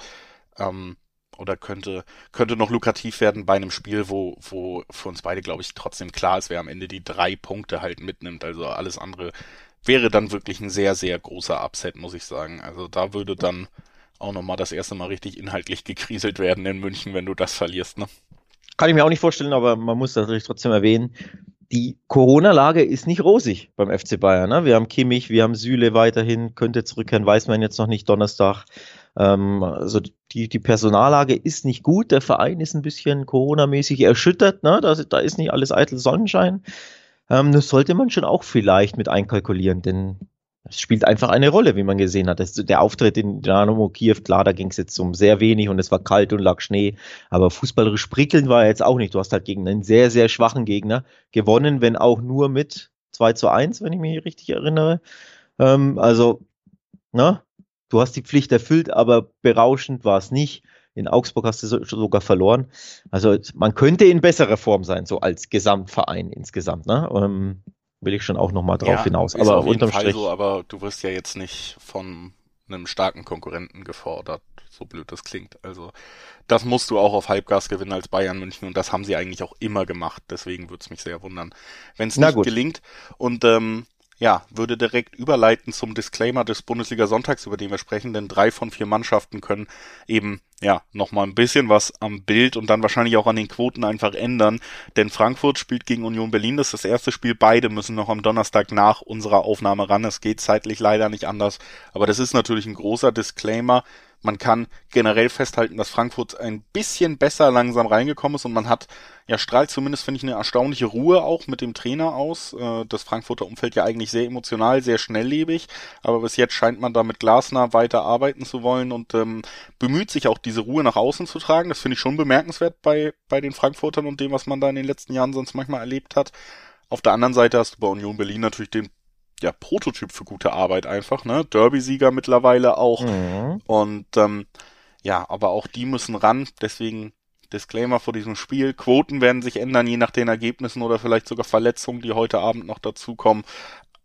ähm, oder könnte, könnte noch lukrativ werden bei einem Spiel, wo, wo für uns beide, glaube ich, trotzdem klar ist, wer am Ende die drei Punkte halt mitnimmt. Also alles andere wäre dann wirklich ein sehr, sehr großer Upset, muss ich sagen. Also da würde dann auch nochmal das erste Mal richtig inhaltlich gekriselt werden in München, wenn du das verlierst, ne? Kann ich mir auch nicht vorstellen, aber man muss das natürlich trotzdem erwähnen. Die Corona-Lage ist nicht rosig beim FC Bayern. Ne? Wir haben Kimmich, wir haben Süle weiterhin, könnte zurückkehren, weiß man jetzt noch nicht, Donnerstag. Ähm, also die, die Personallage ist nicht gut. Der Verein ist ein bisschen Corona-mäßig erschüttert. Ne? Da, da ist nicht alles eitel Sonnenschein. Ähm, das sollte man schon auch vielleicht mit einkalkulieren, denn es spielt einfach eine Rolle, wie man gesehen hat. Das, der Auftritt in Dynamo Kiew, klar, da ging es jetzt um sehr wenig und es war kalt und lag Schnee, aber fußballerisch prickeln war er jetzt auch nicht. Du hast halt gegen einen sehr, sehr schwachen Gegner gewonnen, wenn auch nur mit 2 zu 1, wenn ich mich richtig erinnere. Ähm, also, na, ne? du hast die Pflicht erfüllt, aber berauschend war es nicht. In Augsburg hast du sogar verloren. Also man könnte in besserer Form sein, so als Gesamtverein insgesamt. Ne? Ähm, will ich schon auch nochmal drauf ja, hinaus. Aber auf unterm Fall Strich. So, aber du wirst ja jetzt nicht von einem starken Konkurrenten gefordert, so blöd das klingt. Also das musst du auch auf Halbgas gewinnen als Bayern München und das haben sie eigentlich auch immer gemacht. Deswegen würde es mich sehr wundern, wenn es nicht gut. gelingt. Und ähm, ja, würde direkt überleiten zum Disclaimer des Bundesliga Sonntags, über den wir sprechen, denn drei von vier Mannschaften können eben, ja, nochmal ein bisschen was am Bild und dann wahrscheinlich auch an den Quoten einfach ändern, denn Frankfurt spielt gegen Union Berlin, das ist das erste Spiel, beide müssen noch am Donnerstag nach unserer Aufnahme ran, es geht zeitlich leider nicht anders, aber das ist natürlich ein großer Disclaimer, man kann generell festhalten, dass Frankfurt ein bisschen besser langsam reingekommen ist und man hat, ja, strahlt zumindest, finde ich, eine erstaunliche Ruhe auch mit dem Trainer aus. Äh, das Frankfurter Umfeld ja eigentlich sehr emotional, sehr schnelllebig, aber bis jetzt scheint man da mit Glasner weiter arbeiten zu wollen und ähm, bemüht sich auch diese Ruhe nach außen zu tragen. Das finde ich schon bemerkenswert bei, bei den Frankfurtern und dem, was man da in den letzten Jahren sonst manchmal erlebt hat. Auf der anderen Seite hast du bei Union Berlin natürlich den ja, Prototyp für gute Arbeit einfach, ne? Derby-Sieger mittlerweile auch. Mhm. Und ähm, ja, aber auch die müssen ran, deswegen Disclaimer vor diesem Spiel. Quoten werden sich ändern, je nach den Ergebnissen oder vielleicht sogar Verletzungen, die heute Abend noch dazukommen.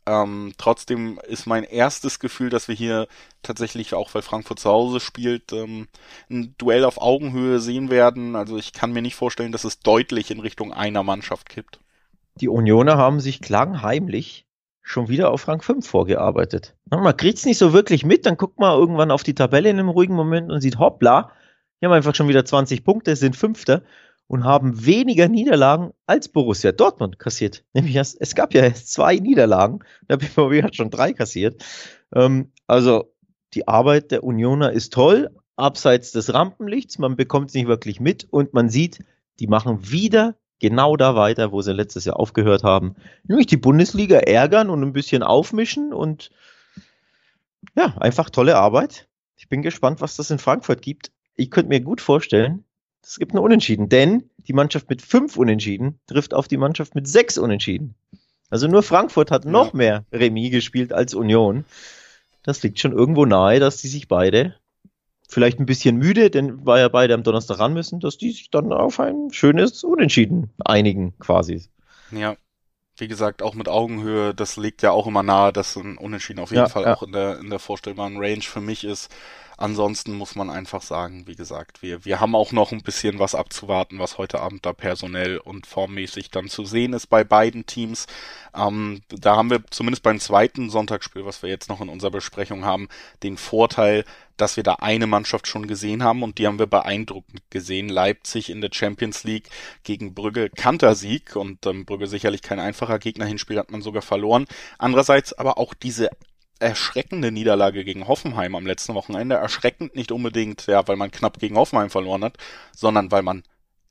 Ähm, trotzdem ist mein erstes Gefühl, dass wir hier tatsächlich, auch weil Frankfurt zu Hause spielt, ähm, ein Duell auf Augenhöhe sehen werden. Also ich kann mir nicht vorstellen, dass es deutlich in Richtung einer Mannschaft kippt. Die Unioner haben sich klangheimlich schon wieder auf Rang 5 vorgearbeitet. Man kriegt es nicht so wirklich mit, dann guckt man irgendwann auf die Tabelle in einem ruhigen Moment und sieht, hoppla, die haben einfach schon wieder 20 Punkte, sind Fünfter und haben weniger Niederlagen als Borussia Dortmund kassiert. Nämlich erst, es gab ja erst zwei Niederlagen, der BVB hat schon drei kassiert. Ähm, also die Arbeit der Unioner ist toll, abseits des Rampenlichts, man bekommt es nicht wirklich mit und man sieht, die machen wieder genau da weiter, wo sie letztes Jahr aufgehört haben. Nämlich die Bundesliga ärgern und ein bisschen aufmischen und ja, einfach tolle Arbeit. Ich bin gespannt, was das in Frankfurt gibt. Ich könnte mir gut vorstellen, es gibt einen Unentschieden, denn die Mannschaft mit fünf Unentschieden trifft auf die Mannschaft mit sechs Unentschieden. Also nur Frankfurt hat noch mehr Remis gespielt als Union. Das liegt schon irgendwo nahe, dass die sich beide vielleicht ein bisschen müde, denn weil ja beide am Donnerstag ran müssen, dass die sich dann auf ein schönes Unentschieden einigen, quasi. Ja. Wie gesagt, auch mit Augenhöhe, das liegt ja auch immer nahe, dass ein Unentschieden auf jeden ja, Fall ja. auch in der, in der vorstellbaren Range für mich ist. Ansonsten muss man einfach sagen, wie gesagt, wir, wir haben auch noch ein bisschen was abzuwarten, was heute Abend da personell und formmäßig dann zu sehen ist bei beiden Teams. Ähm, da haben wir zumindest beim zweiten Sonntagsspiel, was wir jetzt noch in unserer Besprechung haben, den Vorteil, dass wir da eine Mannschaft schon gesehen haben und die haben wir beeindruckend gesehen. Leipzig in der Champions League gegen Brügge Kantersieg und ähm, Brügge sicherlich kein einfacher Gegner. Hinspiel hat man sogar verloren. Andererseits aber auch diese erschreckende Niederlage gegen Hoffenheim am letzten Wochenende. Erschreckend nicht unbedingt, ja, weil man knapp gegen Hoffenheim verloren hat, sondern weil man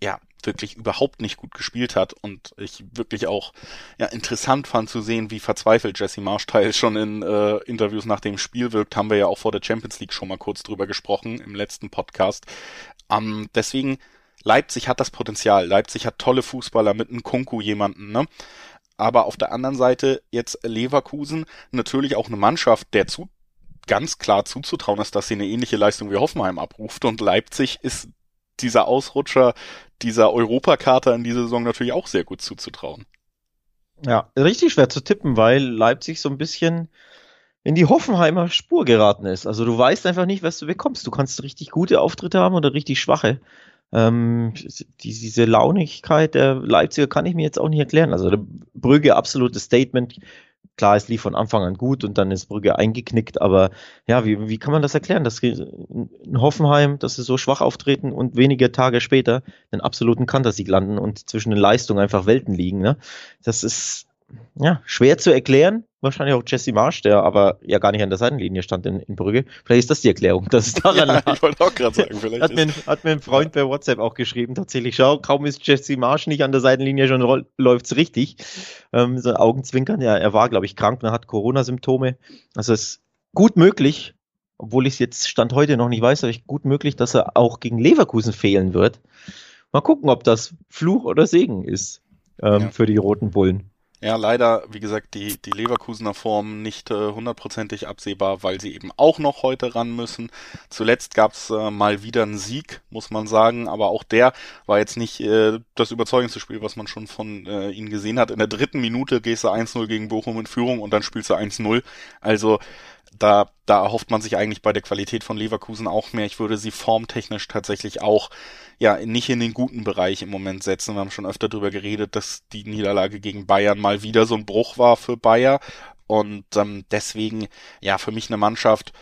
ja wirklich überhaupt nicht gut gespielt hat und ich wirklich auch ja interessant fand zu sehen, wie verzweifelt Jesse Marsch teils schon in äh, Interviews nach dem Spiel wirkt, haben wir ja auch vor der Champions League schon mal kurz drüber gesprochen im letzten Podcast. Ähm, deswegen Leipzig hat das Potenzial. Leipzig hat tolle Fußballer mit einem Kunku jemanden, ne? Aber auf der anderen Seite jetzt Leverkusen natürlich auch eine Mannschaft, der zu ganz klar zuzutrauen ist, dass sie eine ähnliche Leistung wie Hoffenheim abruft und Leipzig ist dieser Ausrutscher dieser Europakater in dieser Saison natürlich auch sehr gut zuzutrauen. Ja, richtig schwer zu tippen, weil Leipzig so ein bisschen in die Hoffenheimer Spur geraten ist. Also du weißt einfach nicht, was du bekommst. Du kannst richtig gute Auftritte haben oder richtig schwache. Ähm, diese Launigkeit der Leipziger kann ich mir jetzt auch nicht erklären. Also Brügge absolutes Statement. Klar, es lief von Anfang an gut und dann ist Brügge eingeknickt, aber ja, wie, wie kann man das erklären, dass in Hoffenheim, dass sie so schwach auftreten und wenige Tage später den absoluten Kantersieg landen und zwischen den Leistungen einfach Welten liegen, ne? Das ist ja schwer zu erklären, wahrscheinlich auch Jesse Marsch, der aber ja gar nicht an der Seitenlinie stand in, in Brügge. Vielleicht ist das die Erklärung, dass es daran ja, Ich wollte auch gerade sagen, vielleicht. Hat mir, hat mir ein Freund bei WhatsApp auch geschrieben, tatsächlich, schau, kaum ist Jesse Marsch nicht an der Seitenlinie, schon läuft's richtig. Ähm, so Augenzwinkern, ja, er war, glaube ich, krank, er hat Corona-Symptome. Also es ist gut möglich, obwohl ich es jetzt Stand heute noch nicht weiß, aber ich gut möglich, dass er auch gegen Leverkusen fehlen wird. Mal gucken, ob das Fluch oder Segen ist ähm, ja. für die Roten Bullen. Ja, leider, wie gesagt, die, die Leverkusener Form nicht äh, hundertprozentig absehbar, weil sie eben auch noch heute ran müssen. Zuletzt gab's äh, mal wieder einen Sieg, muss man sagen, aber auch der war jetzt nicht äh, das überzeugendste Spiel, was man schon von äh, ihnen gesehen hat. In der dritten Minute gehst du 1-0 gegen Bochum in Führung und dann spielst du 1-0. Also da, da erhofft man sich eigentlich bei der Qualität von Leverkusen auch mehr. Ich würde sie formtechnisch tatsächlich auch ja nicht in den guten Bereich im Moment setzen. Wir haben schon öfter darüber geredet, dass die Niederlage gegen Bayern mal wieder so ein Bruch war für Bayer. Und ähm, deswegen, ja, für mich eine Mannschaft,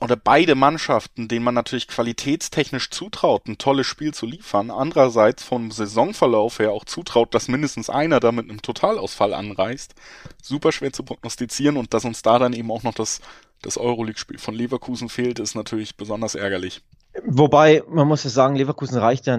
oder beide Mannschaften, denen man natürlich qualitätstechnisch zutraut, ein tolles Spiel zu liefern, andererseits vom Saisonverlauf her auch zutraut, dass mindestens einer da mit Totalausfall anreist, super schwer zu prognostizieren und dass uns da dann eben auch noch das, das Euroleague-Spiel von Leverkusen fehlt, ist natürlich besonders ärgerlich. Wobei, man muss ja sagen, Leverkusen reicht ja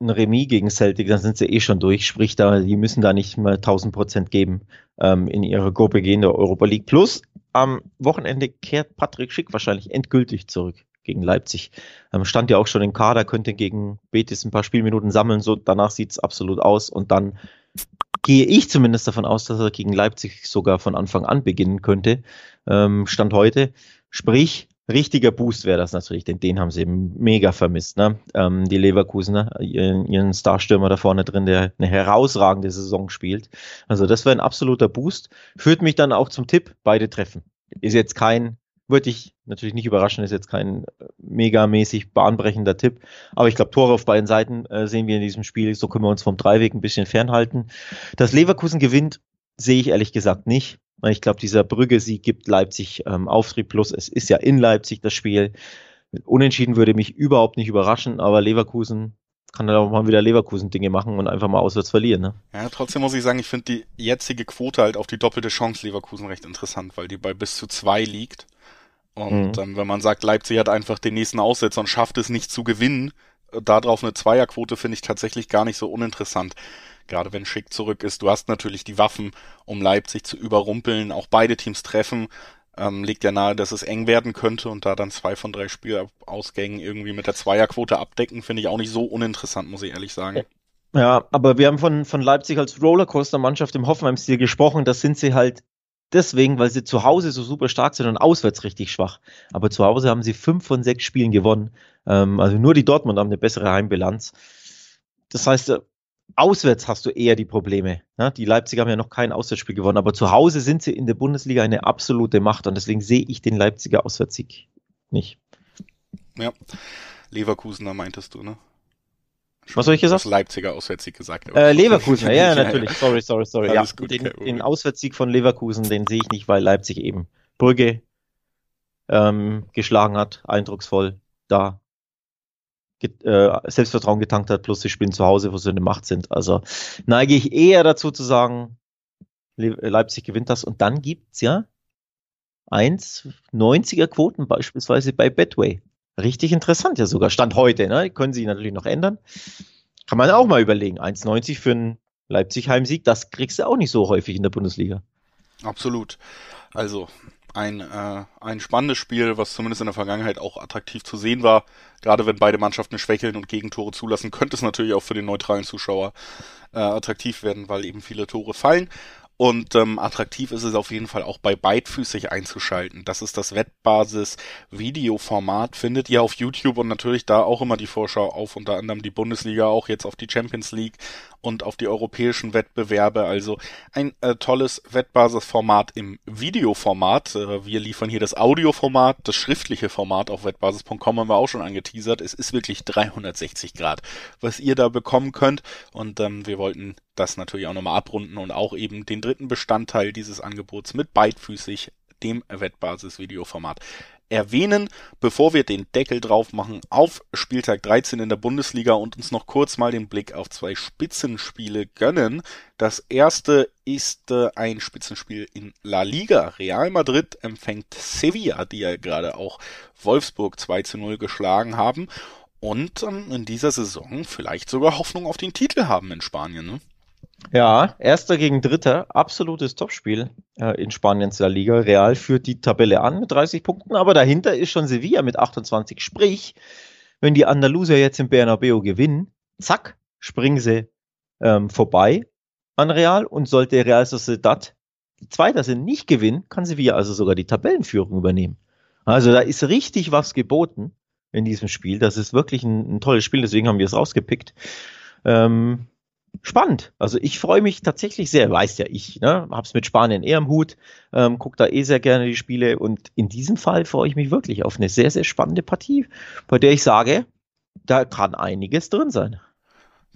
ein, Remis gegen Celtic, dann sind sie eh schon durch, sprich, da, die müssen da nicht mal 1000 Prozent geben ähm, in ihre Gruppe gehen der Europa League. Plus, am Wochenende kehrt Patrick Schick wahrscheinlich endgültig zurück gegen Leipzig. Ähm, stand ja auch schon im Kader, könnte gegen Betis ein paar Spielminuten sammeln, so danach sieht es absolut aus und dann gehe ich zumindest davon aus, dass er gegen Leipzig sogar von Anfang an beginnen könnte. Ähm, Stand heute. Sprich, richtiger Boost wäre das natürlich, denn den haben sie mega vermisst. Ne? Ähm, die Leverkusener, ihren, ihren Starstürmer da vorne drin, der eine herausragende Saison spielt. Also das wäre ein absoluter Boost. Führt mich dann auch zum Tipp, beide treffen. Ist jetzt kein, würde ich natürlich nicht überraschen, ist jetzt kein äh, megamäßig bahnbrechender Tipp. Aber ich glaube, Tore auf beiden Seiten äh, sehen wir in diesem Spiel. So können wir uns vom Dreiweg ein bisschen fernhalten. Dass Leverkusen gewinnt, sehe ich ehrlich gesagt nicht. Ich glaube, dieser Brügge-Sieg gibt Leipzig ähm, Auftrieb plus. Es ist ja in Leipzig das Spiel. Unentschieden würde mich überhaupt nicht überraschen, aber Leverkusen kann dann auch mal wieder Leverkusen-Dinge machen und einfach mal auswärts verlieren. Ne? Ja, trotzdem muss ich sagen, ich finde die jetzige Quote halt auf die doppelte Chance Leverkusen recht interessant, weil die bei bis zu zwei liegt. Und mhm. ähm, wenn man sagt, Leipzig hat einfach den nächsten Aussetzer und schafft es nicht zu gewinnen, äh, darauf eine Zweierquote finde ich tatsächlich gar nicht so uninteressant gerade wenn Schick zurück ist. Du hast natürlich die Waffen, um Leipzig zu überrumpeln. Auch beide Teams treffen. Ähm, liegt ja nahe, dass es eng werden könnte und da dann zwei von drei Spielausgängen irgendwie mit der Zweierquote abdecken, finde ich auch nicht so uninteressant, muss ich ehrlich sagen. Ja, aber wir haben von, von Leipzig als Rollercoaster-Mannschaft im Hoffenheim-Stil gesprochen. Das sind sie halt deswegen, weil sie zu Hause so super stark sind und auswärts richtig schwach. Aber zu Hause haben sie fünf von sechs Spielen gewonnen. Ähm, also nur die Dortmund haben eine bessere Heimbilanz. Das heißt, auswärts hast du eher die Probleme. Ne? Die Leipziger haben ja noch kein Auswärtsspiel gewonnen, aber zu Hause sind sie in der Bundesliga eine absolute Macht und deswegen sehe ich den Leipziger Auswärtssieg nicht. Ja, Leverkusener meintest du, ne? Was soll ich gesagt? Das Leipziger Auswärtssieg gesagt. Äh, Leverkusen, ja, ja, natürlich. Sorry, sorry, sorry. ja, gut, den, den Auswärtssieg von Leverkusen, den sehe ich nicht, weil Leipzig eben Brügge ähm, geschlagen hat, eindrucksvoll da get, äh, Selbstvertrauen getankt hat, plus sie spielen zu Hause, wo sie in der Macht sind. Also neige ich eher dazu zu sagen, Le Leipzig gewinnt das. Und dann gibt's ja 1,90er Quoten beispielsweise bei Betway. Richtig interessant ja sogar. Stand heute, ne? Können sie natürlich noch ändern. Kann man auch mal überlegen. 1,90 für einen Leipzig-Heimsieg, das kriegst du auch nicht so häufig in der Bundesliga. Absolut. Also ein, äh, ein spannendes Spiel, was zumindest in der Vergangenheit auch attraktiv zu sehen war. Gerade wenn beide Mannschaften schwächeln und Gegentore zulassen, könnte es natürlich auch für den neutralen Zuschauer äh, attraktiv werden, weil eben viele Tore fallen. Und ähm, attraktiv ist es auf jeden Fall auch bei beidfüßig einzuschalten. Das ist das Wettbasis Videoformat. Findet ihr auf YouTube und natürlich da auch immer die Vorschau auf, unter anderem die Bundesliga, auch jetzt auf die Champions League und auf die europäischen Wettbewerbe. Also ein äh, tolles Wettbasisformat im Videoformat. Äh, wir liefern hier das Audioformat, das schriftliche Format auf wettbasis.com haben wir auch schon angeteasert. Es ist wirklich 360 Grad, was ihr da bekommen könnt. Und ähm, wir wollten das natürlich auch nochmal abrunden und auch eben den dritten Bestandteil dieses Angebots mit beidfüßig dem Wettbasis-Videoformat erwähnen, bevor wir den Deckel drauf machen auf Spieltag 13 in der Bundesliga und uns noch kurz mal den Blick auf zwei Spitzenspiele gönnen. Das erste ist äh, ein Spitzenspiel in La Liga. Real Madrid empfängt Sevilla, die ja gerade auch Wolfsburg 2 zu 0 geschlagen haben und ähm, in dieser Saison vielleicht sogar Hoffnung auf den Titel haben in Spanien. Ne? Ja, erster gegen dritter, absolutes Topspiel äh, in Spaniens La Liga. Real führt die Tabelle an mit 30 Punkten, aber dahinter ist schon Sevilla mit 28. Sprich, wenn die Andalusier jetzt im Bernabeu gewinnen, zack, springen sie ähm, vorbei an Real und sollte Real Sociedad die Zweiter sind nicht gewinnen, kann Sevilla also sogar die Tabellenführung übernehmen. Also da ist richtig was geboten in diesem Spiel. Das ist wirklich ein, ein tolles Spiel, deswegen haben wir es rausgepickt. Ähm, spannend. Also ich freue mich tatsächlich sehr, weiß ja ich, ne? hab's mit Spanien eher im Hut, ähm, guck da eh sehr gerne die Spiele und in diesem Fall freue ich mich wirklich auf eine sehr, sehr spannende Partie, bei der ich sage, da kann einiges drin sein.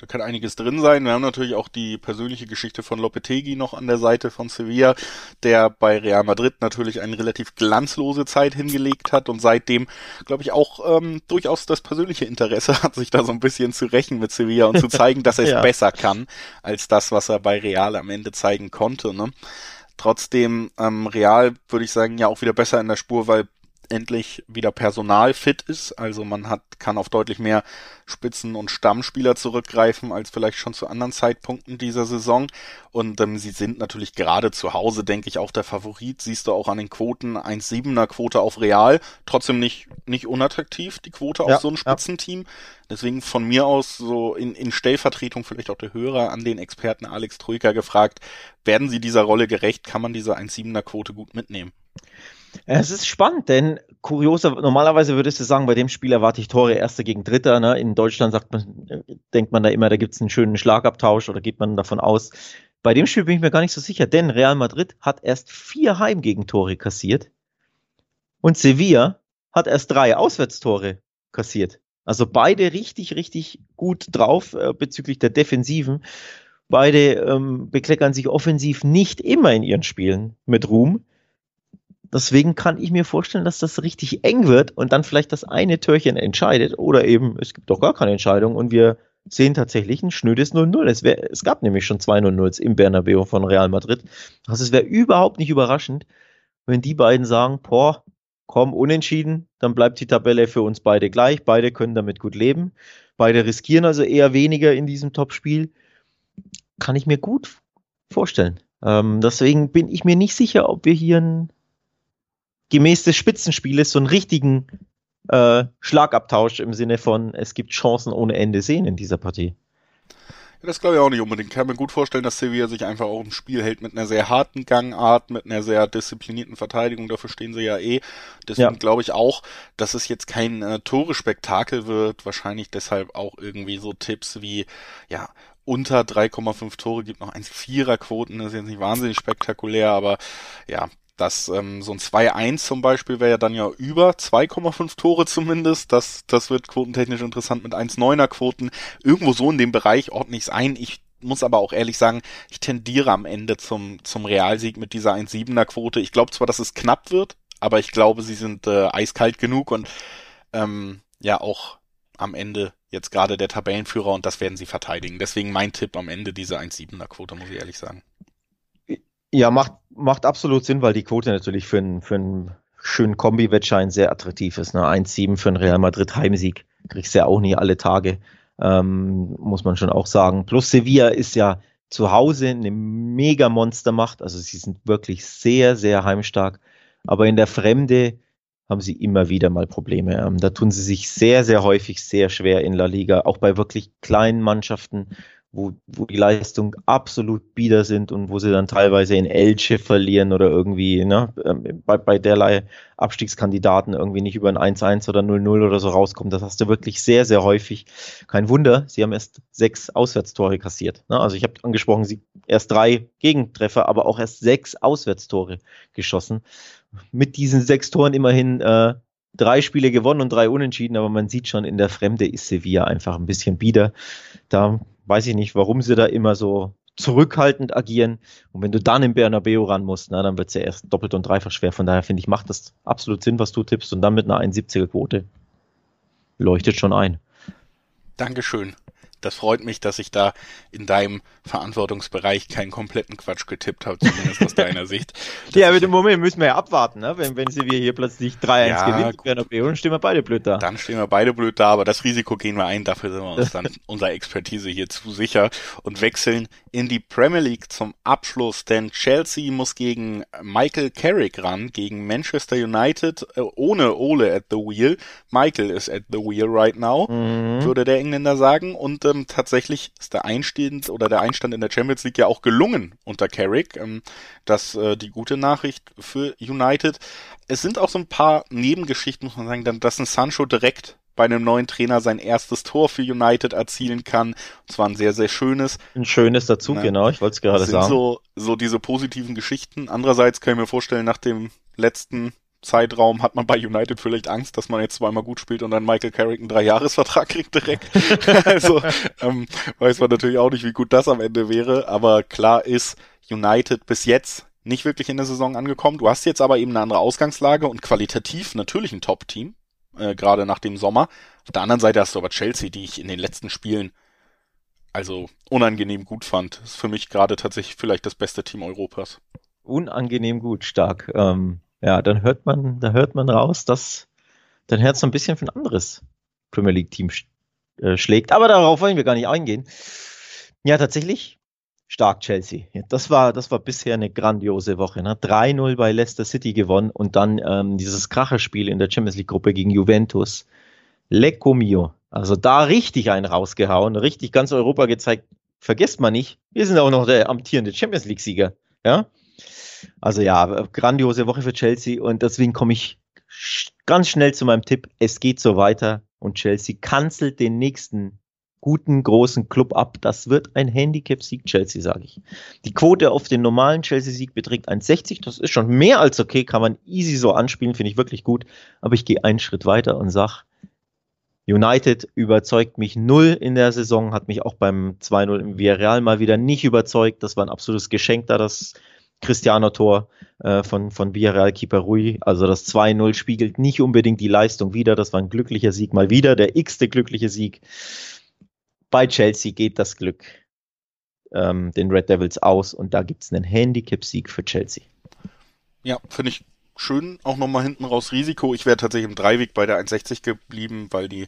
Da kann einiges drin sein. Wir haben natürlich auch die persönliche Geschichte von Lopetegi noch an der Seite von Sevilla, der bei Real Madrid natürlich eine relativ glanzlose Zeit hingelegt hat und seitdem, glaube ich, auch ähm, durchaus das persönliche Interesse hat, sich da so ein bisschen zu rächen mit Sevilla und zu zeigen, dass er es ja. besser kann als das, was er bei Real am Ende zeigen konnte. Ne? Trotzdem ähm, Real würde ich sagen ja auch wieder besser in der Spur, weil endlich wieder Personal fit ist. Also man hat, kann auf deutlich mehr Spitzen- und Stammspieler zurückgreifen als vielleicht schon zu anderen Zeitpunkten dieser Saison. Und ähm, sie sind natürlich gerade zu Hause, denke ich, auch der Favorit. Siehst du auch an den Quoten 1,7er Quote auf Real. Trotzdem nicht, nicht unattraktiv, die Quote auf so ein Spitzenteam. Ja. Deswegen von mir aus so in, in Stellvertretung vielleicht auch der Hörer an den Experten Alex Troika gefragt, werden sie dieser Rolle gerecht? Kann man diese 1,7er Quote gut mitnehmen? Es ist spannend, denn kurioser, normalerweise würdest du sagen, bei dem Spiel erwarte ich Tore Erster gegen Dritter. Ne? In Deutschland sagt man, denkt man da immer, da gibt es einen schönen Schlagabtausch oder geht man davon aus. Bei dem Spiel bin ich mir gar nicht so sicher, denn Real Madrid hat erst vier Heimgegentore kassiert und Sevilla hat erst drei Auswärtstore kassiert. Also beide richtig, richtig gut drauf äh, bezüglich der Defensiven. Beide ähm, bekleckern sich offensiv nicht immer in ihren Spielen mit Ruhm. Deswegen kann ich mir vorstellen, dass das richtig eng wird und dann vielleicht das eine Türchen entscheidet oder eben es gibt doch gar keine Entscheidung und wir sehen tatsächlich ein schnödes 0-0. Es, es gab nämlich schon zwei 0-0s im Bernabeu von Real Madrid. Also es wäre überhaupt nicht überraschend, wenn die beiden sagen, boah, komm, unentschieden, dann bleibt die Tabelle für uns beide gleich. Beide können damit gut leben. Beide riskieren also eher weniger in diesem Topspiel. Kann ich mir gut vorstellen. Ähm, deswegen bin ich mir nicht sicher, ob wir hier ein gemäß des Spitzenspieles so einen richtigen äh, Schlagabtausch im Sinne von, es gibt Chancen ohne Ende sehen in dieser Partie. Ja, das glaube ich auch nicht unbedingt. Ich kann mir gut vorstellen, dass Sevilla sich einfach auch im Spiel hält mit einer sehr harten Gangart, mit einer sehr disziplinierten Verteidigung. Dafür stehen sie ja eh. Deswegen ja. glaube ich auch, dass es jetzt kein äh, Tore-Spektakel wird. Wahrscheinlich deshalb auch irgendwie so Tipps wie, ja, unter 3,5 Tore gibt, noch 1,4er Quoten, das ist jetzt nicht wahnsinnig spektakulär, aber ja, das ähm, so ein 2-1 zum Beispiel wäre ja dann ja über 2,5 Tore zumindest. Das, das wird quotentechnisch interessant mit 1,9er Quoten. Irgendwo so in dem Bereich ordne ich es ein. Ich muss aber auch ehrlich sagen, ich tendiere am Ende zum, zum Realsieg mit dieser 1,7er Quote. Ich glaube zwar, dass es knapp wird, aber ich glaube, sie sind äh, eiskalt genug und ähm, ja auch am Ende jetzt gerade der Tabellenführer und das werden sie verteidigen. Deswegen mein Tipp am Ende diese 1,7er Quote, muss ich ehrlich sagen. Ja, macht, macht absolut Sinn, weil die Quote natürlich für einen, für einen schönen Kombi-Wettschein sehr attraktiv ist. Ne? 1,7 für einen Real Madrid Heimsieg kriegst du ja auch nie alle Tage, ähm, muss man schon auch sagen. Plus Sevilla ist ja zu Hause eine mega Monstermacht, also sie sind wirklich sehr, sehr heimstark. Aber in der Fremde haben sie immer wieder mal Probleme. Ähm, da tun sie sich sehr, sehr häufig sehr schwer in La Liga, auch bei wirklich kleinen Mannschaften wo, wo die Leistung absolut bieder sind und wo sie dann teilweise in Elche verlieren oder irgendwie ne, ähm, bei, bei derlei Abstiegskandidaten irgendwie nicht über ein 1-1 oder 0-0 oder so rauskommen. Das hast du wirklich sehr, sehr häufig. Kein Wunder, sie haben erst sechs Auswärtstore kassiert. Ne? Also ich habe angesprochen, sie erst drei Gegentreffer, aber auch erst sechs Auswärtstore geschossen. Mit diesen sechs Toren immerhin äh, drei Spiele gewonnen und drei unentschieden, aber man sieht schon, in der Fremde ist Sevilla einfach ein bisschen bieder. Da weiß ich nicht, warum sie da immer so zurückhaltend agieren. Und wenn du dann im Bernabeu ran musst, na, dann wird es ja erst doppelt und dreifach schwer. Von daher finde ich, macht das absolut Sinn, was du tippst. Und dann mit einer 71er Quote leuchtet schon ein. Dankeschön. Das freut mich, dass ich da in deinem Verantwortungsbereich keinen kompletten Quatsch getippt habe, zumindest aus deiner Sicht. ja, aber im Moment müssen wir ja abwarten, ne? wenn, wenn sie wir hier plötzlich 3-1 ja, gewinnt, dann stehen wir beide blöd da. Dann stehen wir beide blöd da, aber das Risiko gehen wir ein, dafür sind wir uns dann unserer Expertise hier zu sicher und wechseln in die Premier League zum Abschluss, denn Chelsea muss gegen Michael Carrick ran, gegen Manchester United, äh, ohne Ole at the wheel. Michael is at the wheel right now, mhm. würde der Engländer sagen und ähm, tatsächlich ist der Einstand oder der Einstand in der Champions League ja auch gelungen unter Carrick. Ähm, das äh, die gute Nachricht für United. Es sind auch so ein paar Nebengeschichten, muss man sagen, dass ein Sancho direkt bei einem neuen Trainer sein erstes Tor für United erzielen kann. Und zwar ein sehr, sehr schönes. Ein schönes dazu, ne? genau, ich wollte es gerade sagen. So, so diese positiven Geschichten. Andererseits kann ich mir vorstellen, nach dem letzten Zeitraum hat man bei United vielleicht Angst, dass man jetzt zweimal gut spielt und dann Michael Carrick einen Dreijahresvertrag kriegt direkt. also ähm, weiß man natürlich auch nicht, wie gut das am Ende wäre. Aber klar ist, United bis jetzt nicht wirklich in der Saison angekommen. Du hast jetzt aber eben eine andere Ausgangslage und qualitativ natürlich ein Top-Team äh, gerade nach dem Sommer. Auf der anderen Seite hast du aber Chelsea, die ich in den letzten Spielen also unangenehm gut fand. Ist für mich gerade tatsächlich vielleicht das beste Team Europas. Unangenehm gut, stark. Ähm, ja, dann hört man, da hört man raus, dass dein Herz so ein bisschen für ein anderes Premier League Team sch äh, schlägt. Aber darauf wollen wir gar nicht eingehen. Ja, tatsächlich stark Chelsea. Das war, das war bisher eine grandiose Woche. Ne? 3-0 bei Leicester City gewonnen und dann ähm, dieses Kracherspiel in der Champions League Gruppe gegen Juventus. Lecco mio. Also da richtig einen rausgehauen, richtig ganz Europa gezeigt. Vergesst mal nicht, wir sind auch noch der amtierende Champions League Sieger. Ja. Also ja, grandiose Woche für Chelsea und deswegen komme ich ganz schnell zu meinem Tipp. Es geht so weiter und Chelsea kanzelt den nächsten guten großen Club ab. Das wird ein Handicap-Sieg Chelsea, sage ich. Die Quote auf den normalen Chelsea-Sieg beträgt 1,60. Das ist schon mehr als okay, kann man easy so anspielen, finde ich wirklich gut. Aber ich gehe einen Schritt weiter und sage, United überzeugt mich null in der Saison, hat mich auch beim 2-0 im Villarreal mal wieder nicht überzeugt. Das war ein absolutes Geschenk da, das Cristiano-Tor äh, von, von Villarreal-Keeper Rui. Also das 2-0 spiegelt nicht unbedingt die Leistung wider. Das war ein glücklicher Sieg mal wieder, der x-te glückliche Sieg bei Chelsea geht das Glück ähm, den Red Devils aus und da gibt es einen Handicap-Sieg für Chelsea. Ja, finde ich schön. Auch nochmal hinten raus Risiko. Ich wäre tatsächlich im Dreiweg bei der 1,60 geblieben, weil die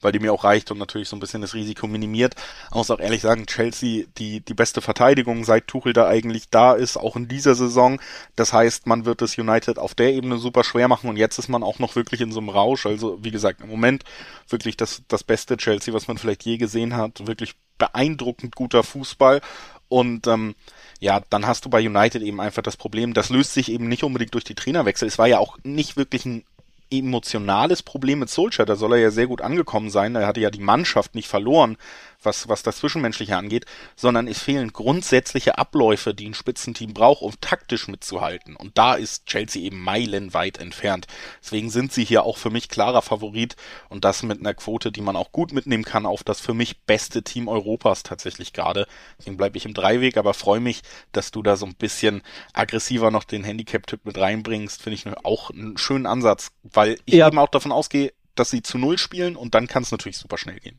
weil die mir auch reicht und natürlich so ein bisschen das Risiko minimiert. Ich muss auch ehrlich sagen, Chelsea die, die beste Verteidigung, seit Tuchel da eigentlich da ist, auch in dieser Saison. Das heißt, man wird es United auf der Ebene super schwer machen und jetzt ist man auch noch wirklich in so einem Rausch. Also, wie gesagt, im Moment wirklich das, das beste Chelsea, was man vielleicht je gesehen hat. Wirklich beeindruckend guter Fußball und ähm, ja, dann hast du bei United eben einfach das Problem, das löst sich eben nicht unbedingt durch die Trainerwechsel. Es war ja auch nicht wirklich ein emotionales Problem mit Solskjaer. Da soll er ja sehr gut angekommen sein. Er hatte ja die Mannschaft nicht verloren, was, was das Zwischenmenschliche angeht, sondern es fehlen grundsätzliche Abläufe, die ein Spitzenteam braucht, um taktisch mitzuhalten. Und da ist Chelsea eben meilenweit entfernt. Deswegen sind sie hier auch für mich klarer Favorit und das mit einer Quote, die man auch gut mitnehmen kann auf das für mich beste Team Europas tatsächlich gerade. Deswegen bleibe ich im Dreiweg, aber freue mich, dass du da so ein bisschen aggressiver noch den Handicap-Tipp mit reinbringst. Finde ich auch einen schönen Ansatz, weil ich ja. eben auch davon ausgehe, dass sie zu Null spielen und dann kann es natürlich super schnell gehen.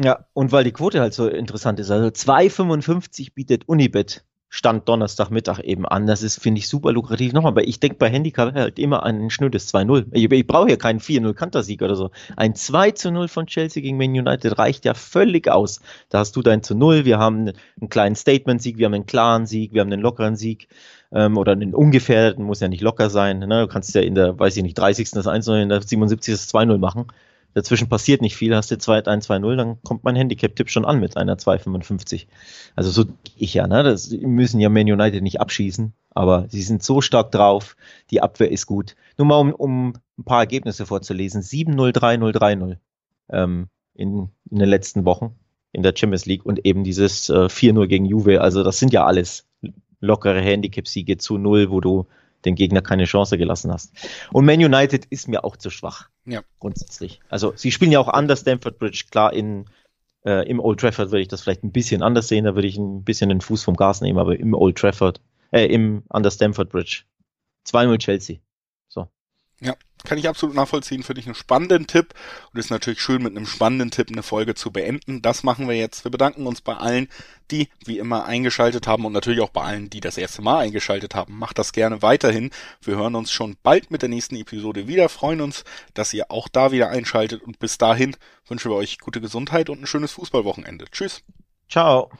Ja, und weil die Quote halt so interessant ist. Also 2,55 bietet Unibet Stand Donnerstagmittag eben an. Das ist, finde ich, super lukrativ. Nochmal, aber ich denke bei Handicap halt immer an ein schnödes 2-0. Ich, ich brauche hier keinen 4-0-Kantersieg oder so. Ein 2 0 von Chelsea gegen Man United reicht ja völlig aus. Da hast du dein zu 0. Wir haben einen kleinen Statement-Sieg, wir haben einen klaren Sieg, wir haben einen lockeren Sieg ähm, oder einen ungefährdeten, muss ja nicht locker sein. Ne? Du kannst ja in der, weiß ich nicht, 30. das 1 0 in der 77. das 2-0 machen. Dazwischen passiert nicht viel, hast du 2-1-2-0, dann kommt mein Handicap-Tipp schon an mit einer 2,55. Also so ich ja, ne? Das müssen ja Man United nicht abschießen, aber sie sind so stark drauf, die Abwehr ist gut. Nur mal um, um ein paar Ergebnisse vorzulesen. 7-0, 3-0, 3-0 ähm, in, in den letzten Wochen in der Champions League und eben dieses äh, 4-0 gegen Juve. Also das sind ja alles lockere Handicap-Siege zu null, wo du den Gegner keine Chance gelassen hast. Und Man United ist mir auch zu schwach. Ja. Grundsätzlich. Also sie spielen ja auch an der Stamford Bridge. Klar, in, äh, im Old Trafford würde ich das vielleicht ein bisschen anders sehen. Da würde ich ein bisschen den Fuß vom Gas nehmen, aber im Old Trafford, äh, im, an der Stamford Bridge. 2-0 Chelsea. So. Ja, kann ich absolut nachvollziehen. Finde ich einen spannenden Tipp. Und ist natürlich schön, mit einem spannenden Tipp eine Folge zu beenden. Das machen wir jetzt. Wir bedanken uns bei allen, die wie immer eingeschaltet haben und natürlich auch bei allen, die das erste Mal eingeschaltet haben. Macht das gerne weiterhin. Wir hören uns schon bald mit der nächsten Episode wieder. Freuen uns, dass ihr auch da wieder einschaltet. Und bis dahin wünschen wir euch gute Gesundheit und ein schönes Fußballwochenende. Tschüss. Ciao.